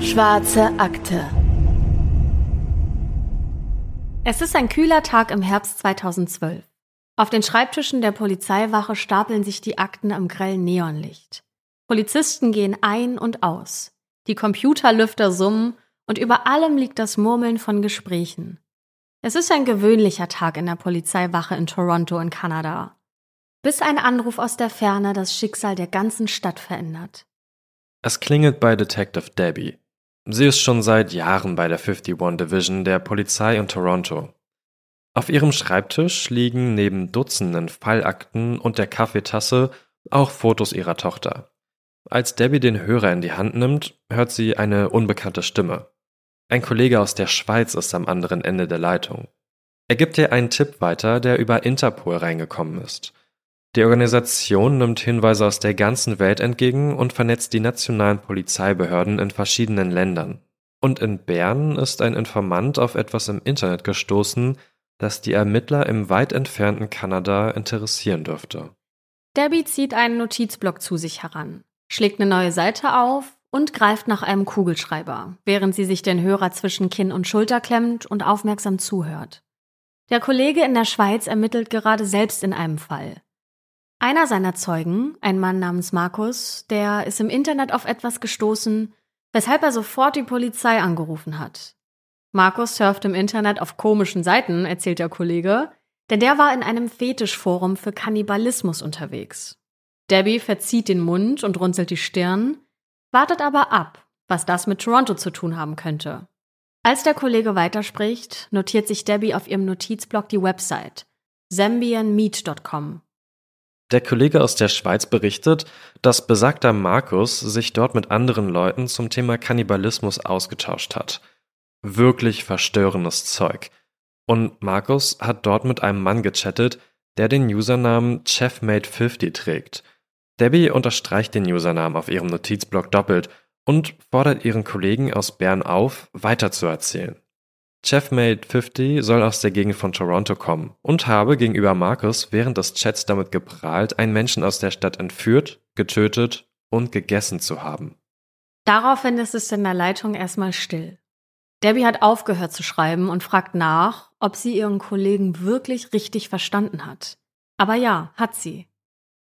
Schwarze Akte. Es ist ein kühler Tag im Herbst 2012. Auf den Schreibtischen der Polizeiwache stapeln sich die Akten am grellen Neonlicht. Polizisten gehen ein und aus. Die Computerlüfter summen und über allem liegt das Murmeln von Gesprächen. Es ist ein gewöhnlicher Tag in der Polizeiwache in Toronto in Kanada. Bis ein Anruf aus der Ferne das Schicksal der ganzen Stadt verändert. Es klingelt bei Detective Debbie. Sie ist schon seit Jahren bei der 51 Division der Polizei in Toronto. Auf ihrem Schreibtisch liegen neben Dutzenden Fallakten und der Kaffeetasse auch Fotos ihrer Tochter. Als Debbie den Hörer in die Hand nimmt, hört sie eine unbekannte Stimme. Ein Kollege aus der Schweiz ist am anderen Ende der Leitung. Er gibt ihr einen Tipp weiter, der über Interpol reingekommen ist. Die Organisation nimmt Hinweise aus der ganzen Welt entgegen und vernetzt die nationalen Polizeibehörden in verschiedenen Ländern. Und in Bern ist ein Informant auf etwas im Internet gestoßen, das die Ermittler im weit entfernten Kanada interessieren dürfte. Debbie zieht einen Notizblock zu sich heran, schlägt eine neue Seite auf und greift nach einem Kugelschreiber, während sie sich den Hörer zwischen Kinn und Schulter klemmt und aufmerksam zuhört. Der Kollege in der Schweiz ermittelt gerade selbst in einem Fall. Einer seiner Zeugen, ein Mann namens Markus, der ist im Internet auf etwas gestoßen, weshalb er sofort die Polizei angerufen hat. Markus surft im Internet auf komischen Seiten, erzählt der Kollege, denn der war in einem Fetischforum für Kannibalismus unterwegs. Debbie verzieht den Mund und runzelt die Stirn, wartet aber ab, was das mit Toronto zu tun haben könnte. Als der Kollege weiterspricht, notiert sich Debbie auf ihrem Notizblock die Website zambianmeat.com der Kollege aus der Schweiz berichtet, dass besagter Markus sich dort mit anderen Leuten zum Thema Kannibalismus ausgetauscht hat. Wirklich verstörendes Zeug. Und Markus hat dort mit einem Mann gechattet, der den Usernamen Chefmate50 trägt. Debbie unterstreicht den Usernamen auf ihrem Notizblock doppelt und fordert ihren Kollegen aus Bern auf, weiterzuerzählen. Chefmate 50 soll aus der Gegend von Toronto kommen und habe gegenüber Markus während des Chats damit geprahlt, einen Menschen aus der Stadt entführt, getötet und gegessen zu haben. Daraufhin ist es in der Leitung erstmal still. Debbie hat aufgehört zu schreiben und fragt nach, ob sie ihren Kollegen wirklich richtig verstanden hat. Aber ja, hat sie.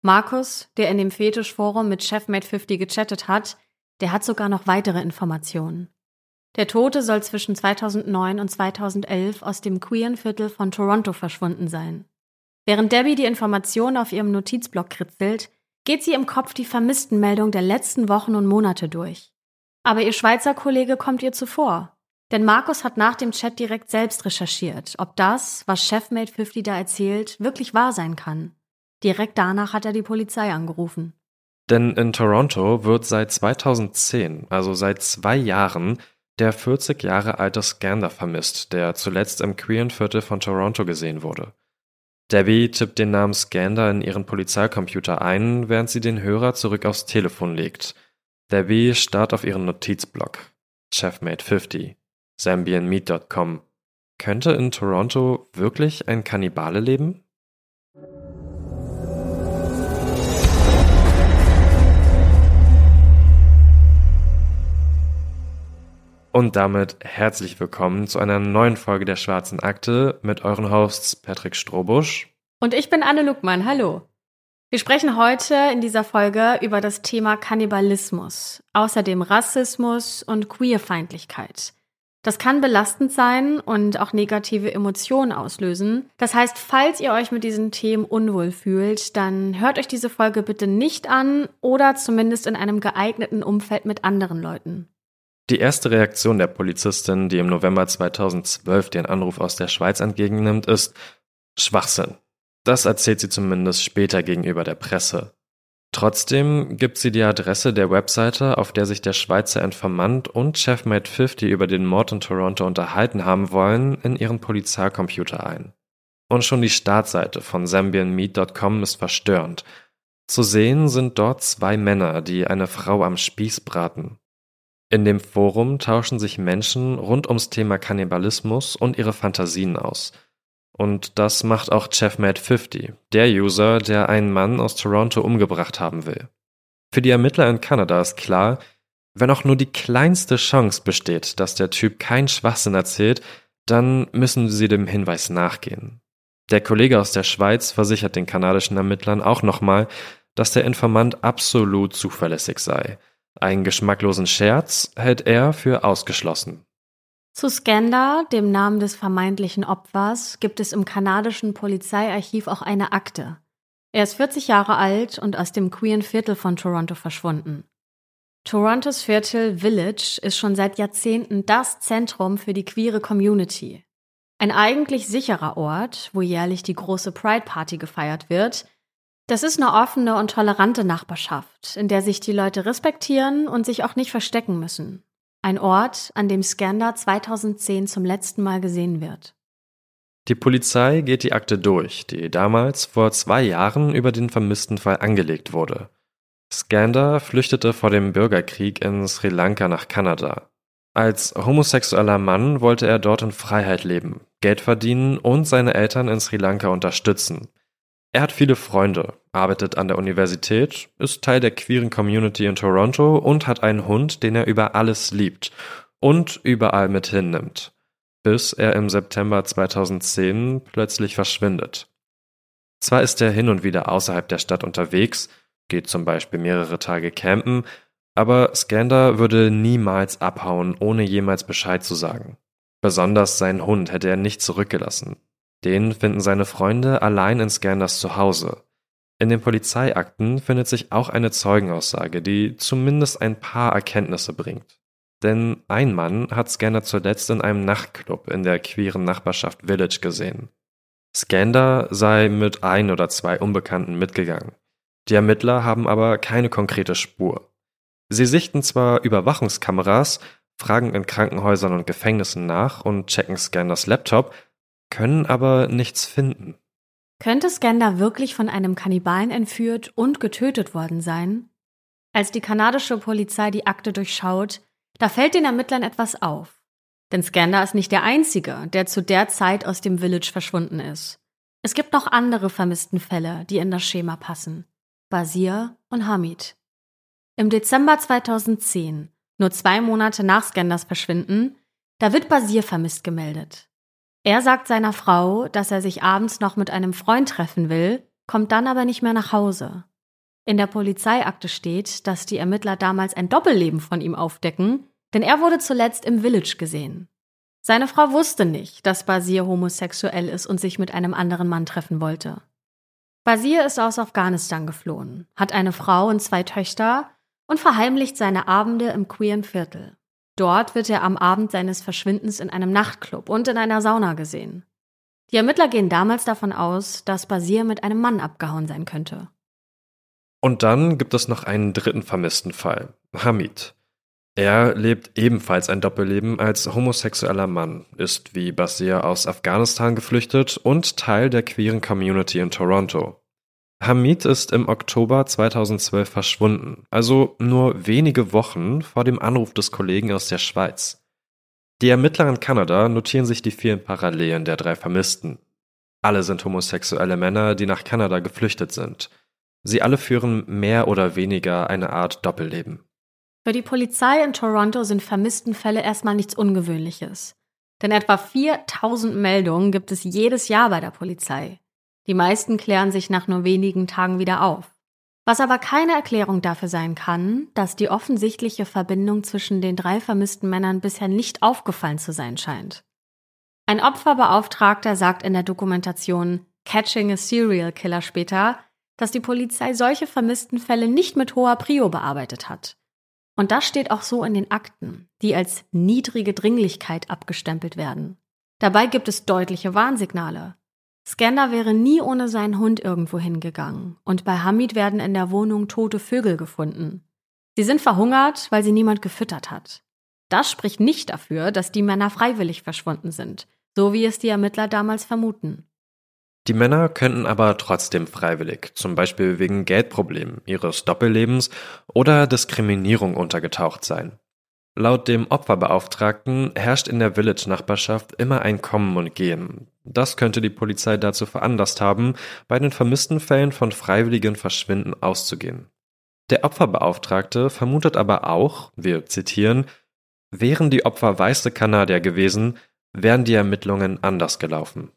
Markus, der in dem Fetischforum mit Chefmate 50 gechattet hat, der hat sogar noch weitere Informationen. Der Tote soll zwischen 2009 und 2011 aus dem Queeren-Viertel von Toronto verschwunden sein. Während Debbie die Informationen auf ihrem Notizblock kritzelt, geht sie im Kopf die Vermisstenmeldung der letzten Wochen und Monate durch. Aber ihr Schweizer Kollege kommt ihr zuvor. Denn Markus hat nach dem Chat direkt selbst recherchiert, ob das, was Chefmate 50 da erzählt, wirklich wahr sein kann. Direkt danach hat er die Polizei angerufen. Denn in Toronto wird seit 2010, also seit zwei Jahren, der 40 Jahre alte Scander vermisst, der zuletzt im Queeren-Viertel von Toronto gesehen wurde. Debbie tippt den Namen Scander in ihren Polizeicomputer ein, während sie den Hörer zurück aufs Telefon legt. Debbie starrt auf ihren Notizblock. Chefmate 50. ZambianMeat.com. Könnte in Toronto wirklich ein Kannibale leben? Und damit herzlich willkommen zu einer neuen Folge der Schwarzen Akte mit euren Hosts Patrick Strobusch. Und ich bin Anne Luckmann. Hallo. Wir sprechen heute in dieser Folge über das Thema Kannibalismus, außerdem Rassismus und Queerfeindlichkeit. Das kann belastend sein und auch negative Emotionen auslösen. Das heißt, falls ihr euch mit diesen Themen unwohl fühlt, dann hört euch diese Folge bitte nicht an oder zumindest in einem geeigneten Umfeld mit anderen Leuten. Die erste Reaktion der Polizistin, die im November 2012 den Anruf aus der Schweiz entgegennimmt, ist Schwachsinn. Das erzählt sie zumindest später gegenüber der Presse. Trotzdem gibt sie die Adresse der Webseite, auf der sich der Schweizer Informant und Chefmate 50 über den Mord in Toronto unterhalten haben wollen, in ihren Polizeicomputer ein. Und schon die Startseite von zambianmeat.com ist verstörend. Zu sehen sind dort zwei Männer, die eine Frau am Spieß braten. In dem Forum tauschen sich Menschen rund ums Thema Kannibalismus und ihre Fantasien aus. Und das macht auch ChefMad50, der User, der einen Mann aus Toronto umgebracht haben will. Für die Ermittler in Kanada ist klar, wenn auch nur die kleinste Chance besteht, dass der Typ keinen Schwachsinn erzählt, dann müssen sie dem Hinweis nachgehen. Der Kollege aus der Schweiz versichert den kanadischen Ermittlern auch nochmal, dass der Informant absolut zuverlässig sei. Einen geschmacklosen Scherz hält er für ausgeschlossen. Zu Skanda, dem Namen des vermeintlichen Opfers, gibt es im kanadischen Polizeiarchiv auch eine Akte. Er ist 40 Jahre alt und aus dem queeren Viertel von Toronto verschwunden. Torontos Viertel Village ist schon seit Jahrzehnten das Zentrum für die queere Community. Ein eigentlich sicherer Ort, wo jährlich die große Pride Party gefeiert wird. Das ist eine offene und tolerante Nachbarschaft, in der sich die Leute respektieren und sich auch nicht verstecken müssen. Ein Ort, an dem Skander 2010 zum letzten Mal gesehen wird. Die Polizei geht die Akte durch, die damals vor zwei Jahren über den vermissten Fall angelegt wurde. Skander flüchtete vor dem Bürgerkrieg in Sri Lanka nach Kanada. Als homosexueller Mann wollte er dort in Freiheit leben, Geld verdienen und seine Eltern in Sri Lanka unterstützen. Er hat viele Freunde, arbeitet an der Universität, ist Teil der queeren Community in Toronto und hat einen Hund, den er über alles liebt und überall mit hinnimmt, bis er im September 2010 plötzlich verschwindet. Zwar ist er hin und wieder außerhalb der Stadt unterwegs, geht zum Beispiel mehrere Tage campen, aber Skander würde niemals abhauen, ohne jemals Bescheid zu sagen. Besonders seinen Hund hätte er nicht zurückgelassen. Den finden seine Freunde allein in Scanders Zuhause. In den Polizeiakten findet sich auch eine Zeugenaussage, die zumindest ein paar Erkenntnisse bringt. Denn ein Mann hat Scander zuletzt in einem Nachtclub in der queeren Nachbarschaft Village gesehen. Scander sei mit ein oder zwei Unbekannten mitgegangen. Die Ermittler haben aber keine konkrete Spur. Sie sichten zwar Überwachungskameras, fragen in Krankenhäusern und Gefängnissen nach und checken Scanners Laptop, können aber nichts finden. Könnte Skander wirklich von einem Kannibalen entführt und getötet worden sein? Als die kanadische Polizei die Akte durchschaut, da fällt den Ermittlern etwas auf. Denn Skander ist nicht der Einzige, der zu der Zeit aus dem Village verschwunden ist. Es gibt noch andere vermissten Fälle, die in das Schema passen. Basir und Hamid. Im Dezember 2010, nur zwei Monate nach Skanders Verschwinden, da wird Basir vermisst gemeldet. Er sagt seiner Frau, dass er sich abends noch mit einem Freund treffen will, kommt dann aber nicht mehr nach Hause. In der Polizeiakte steht, dass die Ermittler damals ein Doppelleben von ihm aufdecken, denn er wurde zuletzt im Village gesehen. Seine Frau wusste nicht, dass Basir homosexuell ist und sich mit einem anderen Mann treffen wollte. Basir ist aus Afghanistan geflohen, hat eine Frau und zwei Töchter und verheimlicht seine Abende im queeren Viertel. Dort wird er am Abend seines Verschwindens in einem Nachtclub und in einer Sauna gesehen. Die Ermittler gehen damals davon aus, dass Basir mit einem Mann abgehauen sein könnte. Und dann gibt es noch einen dritten vermissten Fall, Hamid. Er lebt ebenfalls ein Doppelleben als homosexueller Mann, ist wie Basir aus Afghanistan geflüchtet und Teil der queeren Community in Toronto. Hamid ist im Oktober 2012 verschwunden, also nur wenige Wochen vor dem Anruf des Kollegen aus der Schweiz. Die Ermittler in Kanada notieren sich die vielen Parallelen der drei Vermissten. Alle sind homosexuelle Männer, die nach Kanada geflüchtet sind. Sie alle führen mehr oder weniger eine Art Doppelleben. Für die Polizei in Toronto sind Vermisstenfälle erstmal nichts Ungewöhnliches. Denn etwa 4000 Meldungen gibt es jedes Jahr bei der Polizei. Die meisten klären sich nach nur wenigen Tagen wieder auf. Was aber keine Erklärung dafür sein kann, dass die offensichtliche Verbindung zwischen den drei vermissten Männern bisher nicht aufgefallen zu sein scheint. Ein Opferbeauftragter sagt in der Dokumentation Catching a Serial Killer später, dass die Polizei solche vermissten Fälle nicht mit hoher Prio bearbeitet hat. Und das steht auch so in den Akten, die als niedrige Dringlichkeit abgestempelt werden. Dabei gibt es deutliche Warnsignale. Skander wäre nie ohne seinen Hund irgendwo hingegangen und bei Hamid werden in der Wohnung tote Vögel gefunden. Sie sind verhungert, weil sie niemand gefüttert hat. Das spricht nicht dafür, dass die Männer freiwillig verschwunden sind, so wie es die Ermittler damals vermuten. Die Männer könnten aber trotzdem freiwillig, zum Beispiel wegen Geldproblemen, ihres Doppellebens oder Diskriminierung untergetaucht sein. Laut dem Opferbeauftragten herrscht in der Village-Nachbarschaft immer ein Kommen und Gehen. Das könnte die Polizei dazu veranlasst haben, bei den vermissten Fällen von freiwilligen Verschwinden auszugehen. Der Opferbeauftragte vermutet aber auch, wir zitieren, wären die Opfer weiße Kanadier gewesen, wären die Ermittlungen anders gelaufen.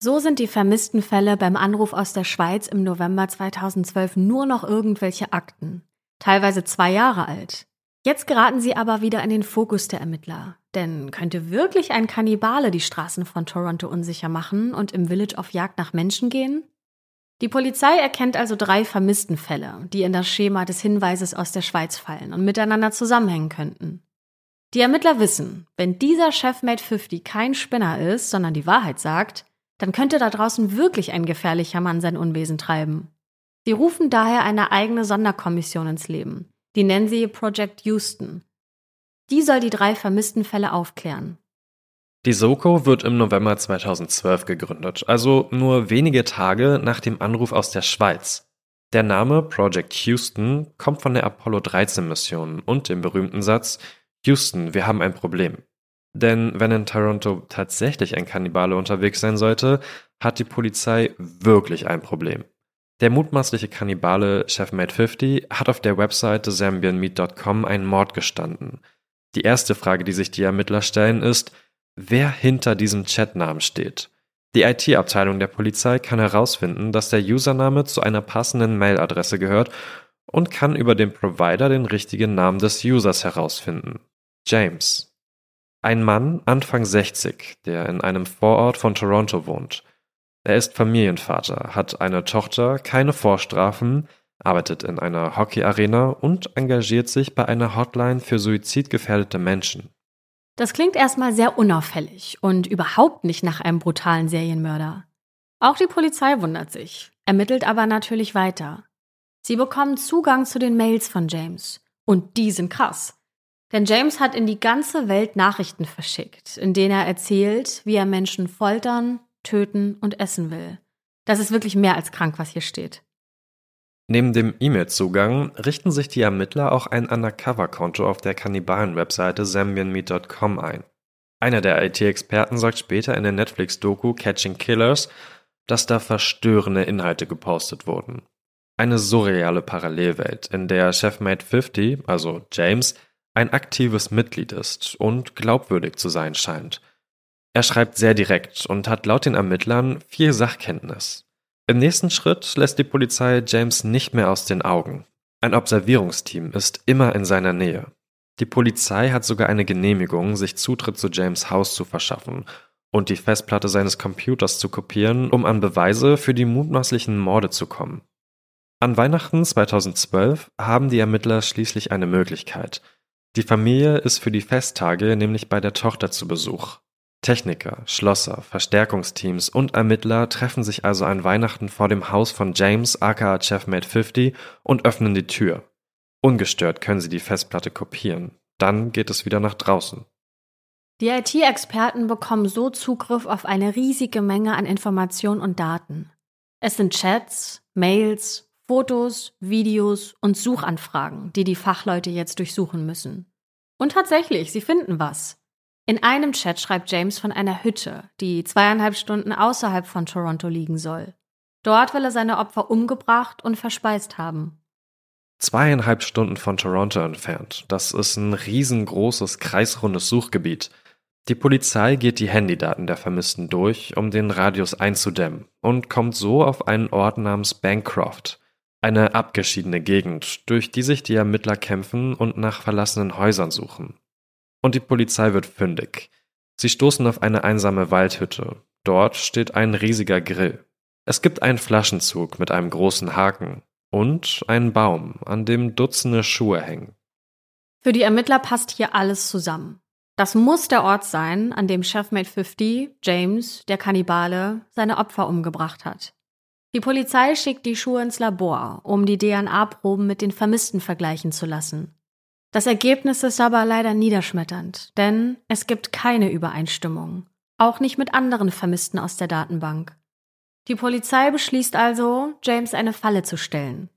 So sind die vermissten Fälle beim Anruf aus der Schweiz im November 2012 nur noch irgendwelche Akten, teilweise zwei Jahre alt. Jetzt geraten sie aber wieder in den Fokus der Ermittler. Denn könnte wirklich ein Kannibale die Straßen von Toronto unsicher machen und im Village auf Jagd nach Menschen gehen? Die Polizei erkennt also drei vermissten Fälle, die in das Schema des Hinweises aus der Schweiz fallen und miteinander zusammenhängen könnten. Die Ermittler wissen, wenn dieser Chefmate 50 kein Spinner ist, sondern die Wahrheit sagt, dann könnte da draußen wirklich ein gefährlicher Mann sein Unwesen treiben. Sie rufen daher eine eigene Sonderkommission ins Leben, die nennen sie Project Houston. Die soll die drei vermissten Fälle aufklären. Die Soko wird im November 2012 gegründet, also nur wenige Tage nach dem Anruf aus der Schweiz. Der Name Project Houston kommt von der Apollo 13 Mission und dem berühmten Satz Houston, wir haben ein Problem. Denn wenn in Toronto tatsächlich ein Kannibale unterwegs sein sollte, hat die Polizei wirklich ein Problem. Der mutmaßliche Kannibale Chefmate 50 hat auf der Webseite zambianmeat.com einen Mord gestanden. Die erste Frage, die sich die Ermittler stellen, ist, wer hinter diesem Chatnamen steht. Die IT-Abteilung der Polizei kann herausfinden, dass der Username zu einer passenden Mailadresse gehört und kann über den Provider den richtigen Namen des Users herausfinden. James. Ein Mann, Anfang 60, der in einem Vorort von Toronto wohnt. Er ist Familienvater, hat eine Tochter, keine Vorstrafen, arbeitet in einer Hockeyarena und engagiert sich bei einer Hotline für suizidgefährdete Menschen. Das klingt erstmal sehr unauffällig und überhaupt nicht nach einem brutalen Serienmörder. Auch die Polizei wundert sich, ermittelt aber natürlich weiter. Sie bekommen Zugang zu den Mails von James. Und die sind krass. Denn James hat in die ganze Welt Nachrichten verschickt, in denen er erzählt, wie er Menschen foltern, töten und essen will. Das ist wirklich mehr als krank, was hier steht. Neben dem E-Mail-Zugang richten sich die Ermittler auch ein Undercover-Konto auf der Kannibalen-Webseite zambianmeat.com ein. Einer der IT-Experten sagt später in der Netflix-Doku Catching Killers, dass da verstörende Inhalte gepostet wurden. Eine surreale Parallelwelt, in der Chefmate 50, also James, ein aktives Mitglied ist und glaubwürdig zu sein scheint. Er schreibt sehr direkt und hat laut den Ermittlern viel Sachkenntnis. Im nächsten Schritt lässt die Polizei James nicht mehr aus den Augen. Ein Observierungsteam ist immer in seiner Nähe. Die Polizei hat sogar eine Genehmigung, sich Zutritt zu James Haus zu verschaffen und die Festplatte seines Computers zu kopieren, um an Beweise für die mutmaßlichen Morde zu kommen. An Weihnachten 2012 haben die Ermittler schließlich eine Möglichkeit. Die Familie ist für die Festtage nämlich bei der Tochter zu Besuch. Techniker, Schlosser, Verstärkungsteams und Ermittler treffen sich also an Weihnachten vor dem Haus von James aka Chefmate 50 und öffnen die Tür. Ungestört können sie die Festplatte kopieren. Dann geht es wieder nach draußen. Die IT-Experten bekommen so Zugriff auf eine riesige Menge an Informationen und Daten. Es sind Chats, Mails, Fotos, Videos und Suchanfragen, die die Fachleute jetzt durchsuchen müssen. Und tatsächlich, sie finden was. In einem Chat schreibt James von einer Hütte, die zweieinhalb Stunden außerhalb von Toronto liegen soll. Dort will er seine Opfer umgebracht und verspeist haben. Zweieinhalb Stunden von Toronto entfernt. Das ist ein riesengroßes, kreisrundes Suchgebiet. Die Polizei geht die Handydaten der Vermissten durch, um den Radius einzudämmen und kommt so auf einen Ort namens Bancroft. Eine abgeschiedene Gegend, durch die sich die Ermittler kämpfen und nach verlassenen Häusern suchen und die Polizei wird fündig. Sie stoßen auf eine einsame Waldhütte. Dort steht ein riesiger Grill. Es gibt einen Flaschenzug mit einem großen Haken und einen Baum, an dem Dutzende Schuhe hängen. Für die Ermittler passt hier alles zusammen. Das muss der Ort sein, an dem Chefmate 50, James, der Kannibale, seine Opfer umgebracht hat. Die Polizei schickt die Schuhe ins Labor, um die DNA-Proben mit den Vermissten vergleichen zu lassen. Das Ergebnis ist aber leider niederschmetternd, denn es gibt keine Übereinstimmung, auch nicht mit anderen Vermissten aus der Datenbank. Die Polizei beschließt also, James eine Falle zu stellen.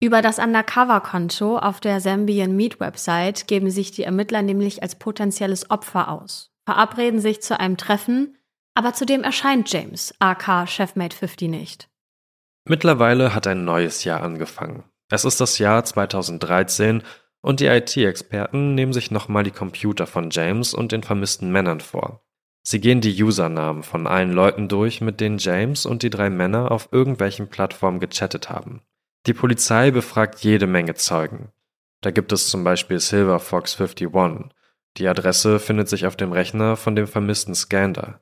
Über das Undercover-Konto auf der Zambian Meat Website geben sich die Ermittler nämlich als potenzielles Opfer aus, verabreden sich zu einem Treffen, aber zudem erscheint James, aka Chefmate 50 nicht. Mittlerweile hat ein neues Jahr angefangen. Es ist das Jahr 2013 und die IT-Experten nehmen sich nochmal die Computer von James und den vermissten Männern vor. Sie gehen die Usernamen von allen Leuten durch, mit denen James und die drei Männer auf irgendwelchen Plattformen gechattet haben. Die Polizei befragt jede Menge Zeugen. Da gibt es zum Beispiel Silver Fox 51. Die Adresse findet sich auf dem Rechner von dem vermissten Scander.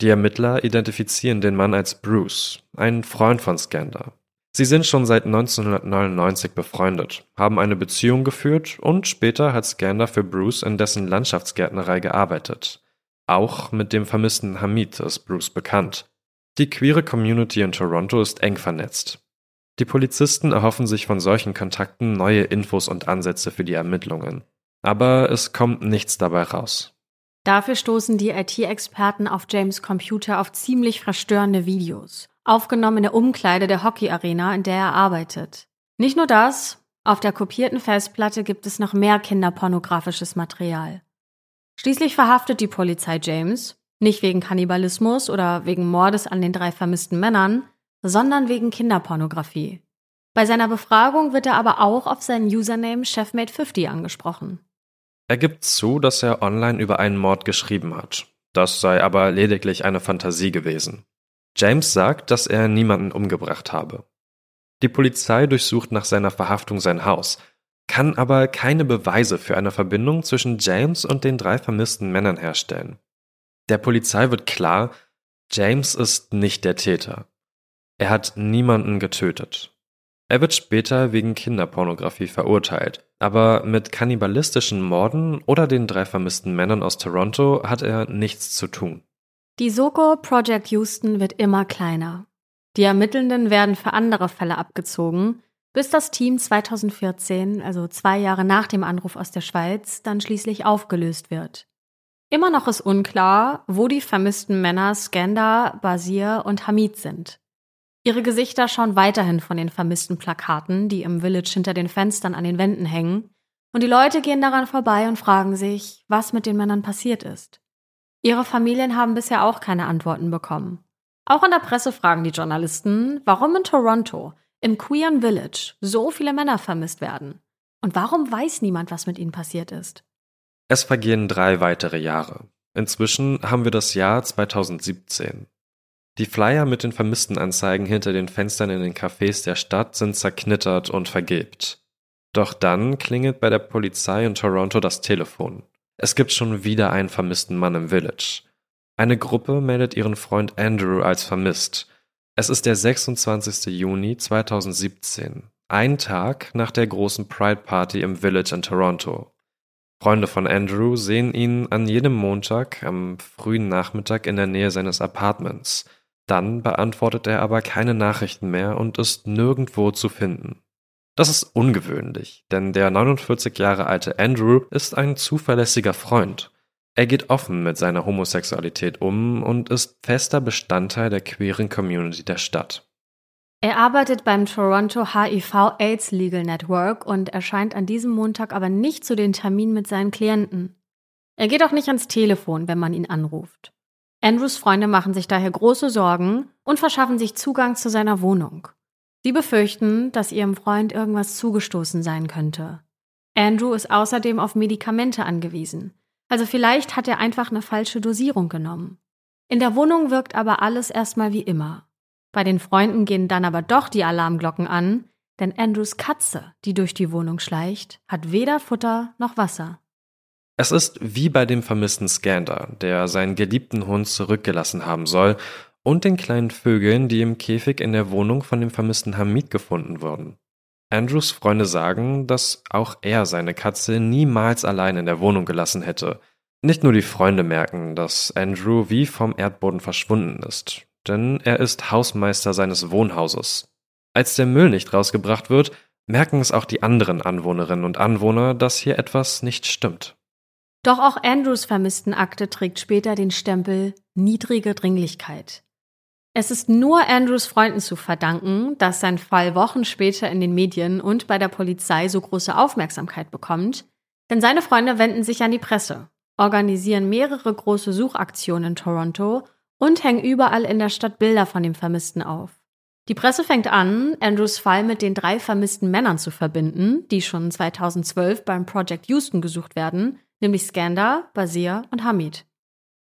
Die Ermittler identifizieren den Mann als Bruce, ein Freund von Scander. Sie sind schon seit 1999 befreundet, haben eine Beziehung geführt und später hat Scander für Bruce in dessen Landschaftsgärtnerei gearbeitet. Auch mit dem vermissten Hamid ist Bruce bekannt. Die queere Community in Toronto ist eng vernetzt. Die Polizisten erhoffen sich von solchen Kontakten neue Infos und Ansätze für die Ermittlungen. Aber es kommt nichts dabei raus. Dafür stoßen die IT-Experten auf James Computer auf ziemlich verstörende Videos, aufgenommen in der Umkleide der Hockey-Arena, in der er arbeitet. Nicht nur das, auf der kopierten Festplatte gibt es noch mehr kinderpornografisches Material. Schließlich verhaftet die Polizei James, nicht wegen Kannibalismus oder wegen Mordes an den drei vermissten Männern, sondern wegen Kinderpornografie. Bei seiner Befragung wird er aber auch auf seinen Username Chefmate50 angesprochen. Er gibt zu, dass er online über einen Mord geschrieben hat. Das sei aber lediglich eine Fantasie gewesen. James sagt, dass er niemanden umgebracht habe. Die Polizei durchsucht nach seiner Verhaftung sein Haus, kann aber keine Beweise für eine Verbindung zwischen James und den drei vermissten Männern herstellen. Der Polizei wird klar, James ist nicht der Täter. Er hat niemanden getötet. Er wird später wegen Kinderpornografie verurteilt, aber mit kannibalistischen Morden oder den drei vermissten Männern aus Toronto hat er nichts zu tun. Die Soko Project Houston wird immer kleiner. Die Ermittelnden werden für andere Fälle abgezogen, bis das Team 2014, also zwei Jahre nach dem Anruf aus der Schweiz, dann schließlich aufgelöst wird. Immer noch ist unklar, wo die vermissten Männer Skanda, Basir und Hamid sind. Ihre Gesichter schauen weiterhin von den vermissten Plakaten, die im Village hinter den Fenstern an den Wänden hängen, und die Leute gehen daran vorbei und fragen sich, was mit den Männern passiert ist. Ihre Familien haben bisher auch keine Antworten bekommen. Auch in der Presse fragen die Journalisten, warum in Toronto, im Queer Village, so viele Männer vermisst werden. Und warum weiß niemand, was mit ihnen passiert ist? Es vergehen drei weitere Jahre. Inzwischen haben wir das Jahr 2017. Die Flyer mit den Vermisstenanzeigen hinter den Fenstern in den Cafés der Stadt sind zerknittert und vergilbt. Doch dann klingelt bei der Polizei in Toronto das Telefon. Es gibt schon wieder einen vermissten Mann im Village. Eine Gruppe meldet ihren Freund Andrew als vermisst. Es ist der 26. Juni 2017, ein Tag nach der großen Pride Party im Village in Toronto. Freunde von Andrew sehen ihn an jedem Montag am frühen Nachmittag in der Nähe seines Apartments – dann beantwortet er aber keine Nachrichten mehr und ist nirgendwo zu finden. Das ist ungewöhnlich, denn der 49 Jahre alte Andrew ist ein zuverlässiger Freund. Er geht offen mit seiner Homosexualität um und ist fester Bestandteil der queeren Community der Stadt. Er arbeitet beim Toronto HIV AIDS Legal Network und erscheint an diesem Montag aber nicht zu den Terminen mit seinen Klienten. Er geht auch nicht ans Telefon, wenn man ihn anruft. Andrews Freunde machen sich daher große Sorgen und verschaffen sich Zugang zu seiner Wohnung. Sie befürchten, dass ihrem Freund irgendwas zugestoßen sein könnte. Andrew ist außerdem auf Medikamente angewiesen, also vielleicht hat er einfach eine falsche Dosierung genommen. In der Wohnung wirkt aber alles erstmal wie immer. Bei den Freunden gehen dann aber doch die Alarmglocken an, denn Andrews Katze, die durch die Wohnung schleicht, hat weder Futter noch Wasser. Es ist wie bei dem vermissten Skander, der seinen geliebten Hund zurückgelassen haben soll, und den kleinen Vögeln, die im Käfig in der Wohnung von dem vermissten Hamid gefunden wurden. Andrews Freunde sagen, dass auch er seine Katze niemals allein in der Wohnung gelassen hätte. Nicht nur die Freunde merken, dass Andrew wie vom Erdboden verschwunden ist, denn er ist Hausmeister seines Wohnhauses. Als der Müll nicht rausgebracht wird, merken es auch die anderen Anwohnerinnen und Anwohner, dass hier etwas nicht stimmt. Doch auch Andrews vermissten Akte trägt später den Stempel niedrige Dringlichkeit. Es ist nur Andrews Freunden zu verdanken, dass sein Fall Wochen später in den Medien und bei der Polizei so große Aufmerksamkeit bekommt, denn seine Freunde wenden sich an die Presse, organisieren mehrere große Suchaktionen in Toronto und hängen überall in der Stadt Bilder von dem Vermissten auf. Die Presse fängt an, Andrews Fall mit den drei vermissten Männern zu verbinden, die schon 2012 beim Project Houston gesucht werden, nämlich Skander, Basir und Hamid.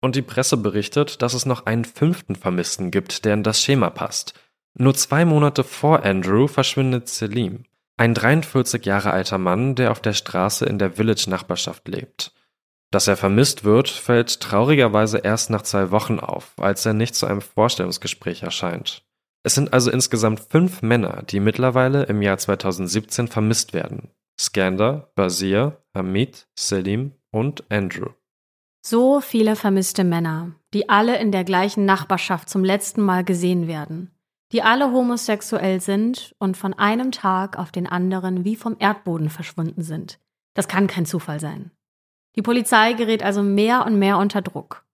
Und die Presse berichtet, dass es noch einen fünften Vermissten gibt, der in das Schema passt. Nur zwei Monate vor Andrew verschwindet Selim, ein 43 Jahre alter Mann, der auf der Straße in der Village-Nachbarschaft lebt. Dass er vermisst wird, fällt traurigerweise erst nach zwei Wochen auf, als er nicht zu einem Vorstellungsgespräch erscheint. Es sind also insgesamt fünf Männer, die mittlerweile im Jahr 2017 vermisst werden. Skander, Basir, Hamid, Selim und Andrew. So viele vermisste Männer, die alle in der gleichen Nachbarschaft zum letzten Mal gesehen werden, die alle homosexuell sind und von einem Tag auf den anderen wie vom Erdboden verschwunden sind. Das kann kein Zufall sein. Die Polizei gerät also mehr und mehr unter Druck.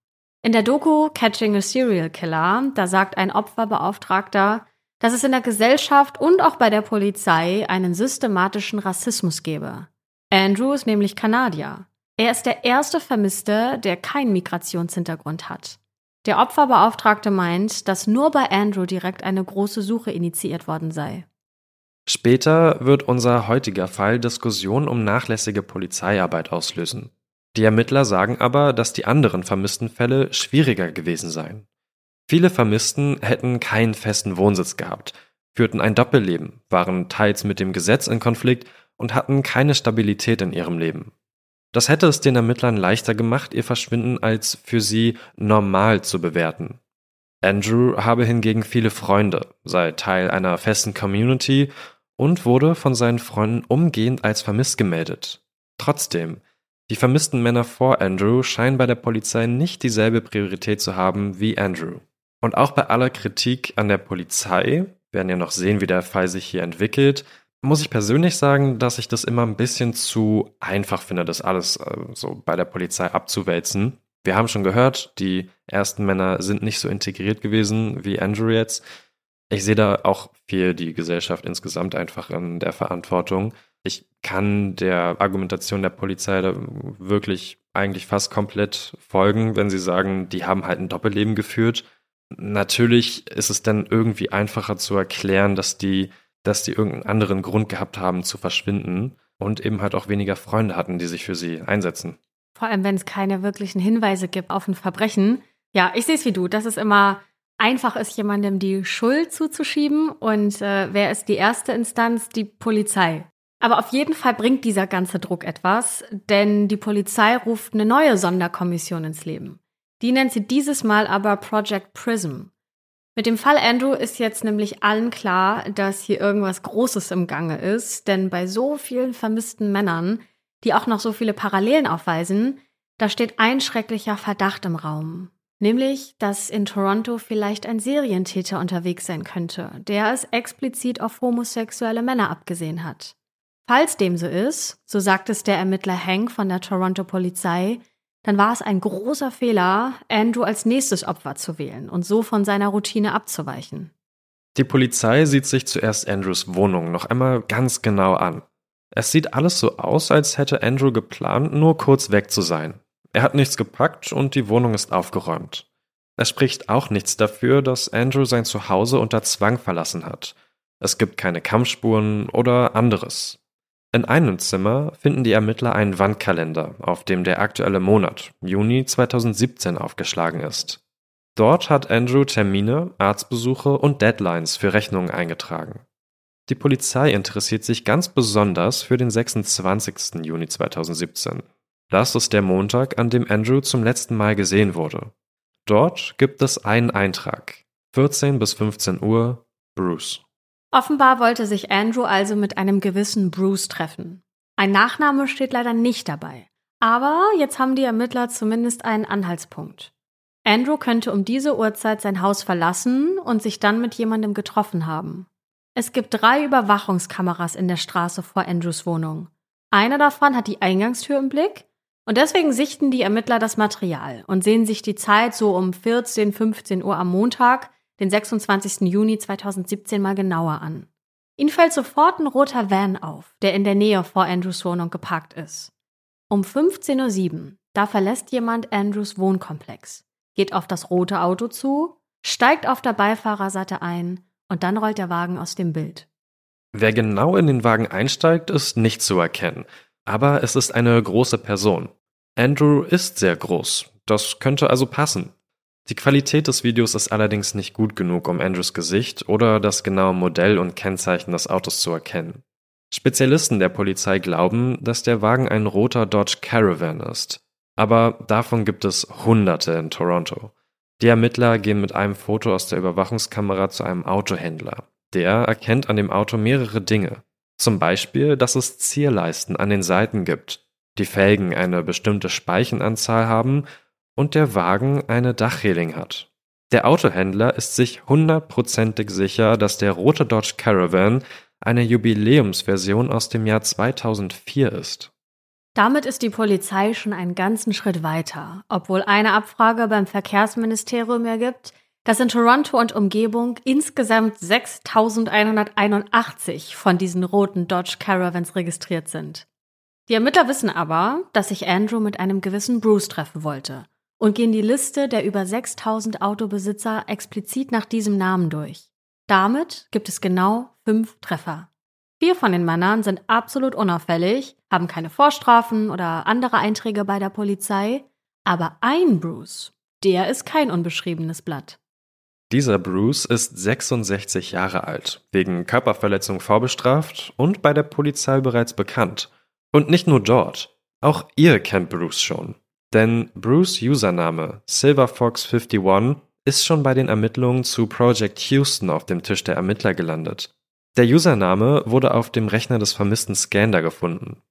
In der Doku Catching a Serial Killer, da sagt ein Opferbeauftragter, dass es in der Gesellschaft und auch bei der Polizei einen systematischen Rassismus gebe. Andrew ist nämlich Kanadier. Er ist der erste Vermisste, der keinen Migrationshintergrund hat. Der Opferbeauftragte meint, dass nur bei Andrew direkt eine große Suche initiiert worden sei. Später wird unser heutiger Fall Diskussionen um nachlässige Polizeiarbeit auslösen. Die Ermittler sagen aber, dass die anderen vermissten Fälle schwieriger gewesen seien. Viele Vermissten hätten keinen festen Wohnsitz gehabt, führten ein Doppelleben, waren teils mit dem Gesetz in Konflikt und hatten keine Stabilität in ihrem Leben. Das hätte es den Ermittlern leichter gemacht, ihr Verschwinden als für sie normal zu bewerten. Andrew habe hingegen viele Freunde, sei Teil einer festen Community und wurde von seinen Freunden umgehend als vermisst gemeldet. Trotzdem, die vermissten Männer vor Andrew scheinen bei der Polizei nicht dieselbe Priorität zu haben wie Andrew. Und auch bei aller Kritik an der Polizei, werden ja noch sehen, wie der Fall sich hier entwickelt, muss ich persönlich sagen, dass ich das immer ein bisschen zu einfach finde, das alles äh, so bei der Polizei abzuwälzen. Wir haben schon gehört, die ersten Männer sind nicht so integriert gewesen wie Andrew jetzt. Ich sehe da auch viel die Gesellschaft insgesamt einfach in der Verantwortung. Ich kann der Argumentation der Polizei da wirklich eigentlich fast komplett folgen, wenn sie sagen, die haben halt ein Doppelleben geführt. Natürlich ist es dann irgendwie einfacher zu erklären, dass die dass die irgendeinen anderen Grund gehabt haben zu verschwinden und eben halt auch weniger Freunde hatten, die sich für sie einsetzen. Vor allem, wenn es keine wirklichen Hinweise gibt auf ein Verbrechen. Ja, ich sehe es wie du, dass es immer einfach ist, jemandem die Schuld zuzuschieben. Und äh, wer ist die erste Instanz? Die Polizei. Aber auf jeden Fall bringt dieser ganze Druck etwas, denn die Polizei ruft eine neue Sonderkommission ins Leben. Die nennt sie dieses Mal aber Project Prism. Mit dem Fall Andrew ist jetzt nämlich allen klar, dass hier irgendwas Großes im Gange ist, denn bei so vielen vermissten Männern, die auch noch so viele Parallelen aufweisen, da steht ein schrecklicher Verdacht im Raum. Nämlich, dass in Toronto vielleicht ein Serientäter unterwegs sein könnte, der es explizit auf homosexuelle Männer abgesehen hat. Falls dem so ist, so sagt es der Ermittler Hank von der Toronto Polizei, dann war es ein großer Fehler, Andrew als nächstes Opfer zu wählen und so von seiner Routine abzuweichen. Die Polizei sieht sich zuerst Andrews Wohnung noch einmal ganz genau an. Es sieht alles so aus, als hätte Andrew geplant, nur kurz weg zu sein. Er hat nichts gepackt und die Wohnung ist aufgeräumt. Es spricht auch nichts dafür, dass Andrew sein Zuhause unter Zwang verlassen hat. Es gibt keine Kampfspuren oder anderes. In einem Zimmer finden die Ermittler einen Wandkalender, auf dem der aktuelle Monat, Juni 2017, aufgeschlagen ist. Dort hat Andrew Termine, Arztbesuche und Deadlines für Rechnungen eingetragen. Die Polizei interessiert sich ganz besonders für den 26. Juni 2017. Das ist der Montag, an dem Andrew zum letzten Mal gesehen wurde. Dort gibt es einen Eintrag. 14 bis 15 Uhr, Bruce. Offenbar wollte sich Andrew also mit einem gewissen Bruce treffen. Ein Nachname steht leider nicht dabei. Aber jetzt haben die Ermittler zumindest einen Anhaltspunkt. Andrew könnte um diese Uhrzeit sein Haus verlassen und sich dann mit jemandem getroffen haben. Es gibt drei Überwachungskameras in der Straße vor Andrews Wohnung. Eine davon hat die Eingangstür im Blick und deswegen sichten die Ermittler das Material und sehen sich die Zeit so um 14, 15 Uhr am Montag den 26. Juni 2017, mal genauer an. Ihnen fällt sofort ein roter Van auf, der in der Nähe vor Andrews Wohnung geparkt ist. Um 15.07 Uhr, da verlässt jemand Andrews Wohnkomplex, geht auf das rote Auto zu, steigt auf der Beifahrerseite ein und dann rollt der Wagen aus dem Bild. Wer genau in den Wagen einsteigt, ist nicht zu erkennen, aber es ist eine große Person. Andrew ist sehr groß, das könnte also passen. Die Qualität des Videos ist allerdings nicht gut genug, um Andrews Gesicht oder das genaue Modell und Kennzeichen des Autos zu erkennen. Spezialisten der Polizei glauben, dass der Wagen ein roter Dodge Caravan ist. Aber davon gibt es Hunderte in Toronto. Die Ermittler gehen mit einem Foto aus der Überwachungskamera zu einem Autohändler. Der erkennt an dem Auto mehrere Dinge. Zum Beispiel, dass es Zierleisten an den Seiten gibt, die Felgen eine bestimmte Speichenanzahl haben und der Wagen eine Dachreling hat. Der Autohändler ist sich hundertprozentig sicher, dass der rote Dodge Caravan eine Jubiläumsversion aus dem Jahr 2004 ist. Damit ist die Polizei schon einen ganzen Schritt weiter, obwohl eine Abfrage beim Verkehrsministerium ergibt, dass in Toronto und Umgebung insgesamt 6181 von diesen roten Dodge Caravans registriert sind. Die Ermittler wissen aber, dass sich Andrew mit einem gewissen Bruce treffen wollte und gehen die Liste der über 6000 Autobesitzer explizit nach diesem Namen durch. Damit gibt es genau fünf Treffer. Vier von den Männern sind absolut unauffällig, haben keine Vorstrafen oder andere Einträge bei der Polizei, aber ein Bruce, der ist kein unbeschriebenes Blatt. Dieser Bruce ist 66 Jahre alt, wegen Körperverletzung vorbestraft und bei der Polizei bereits bekannt. Und nicht nur dort, auch ihr kennt Bruce schon. Denn Bruce Username SilverFox51 ist schon bei den Ermittlungen zu Project Houston auf dem Tisch der Ermittler gelandet. Der Username wurde auf dem Rechner des vermissten Skander gefunden.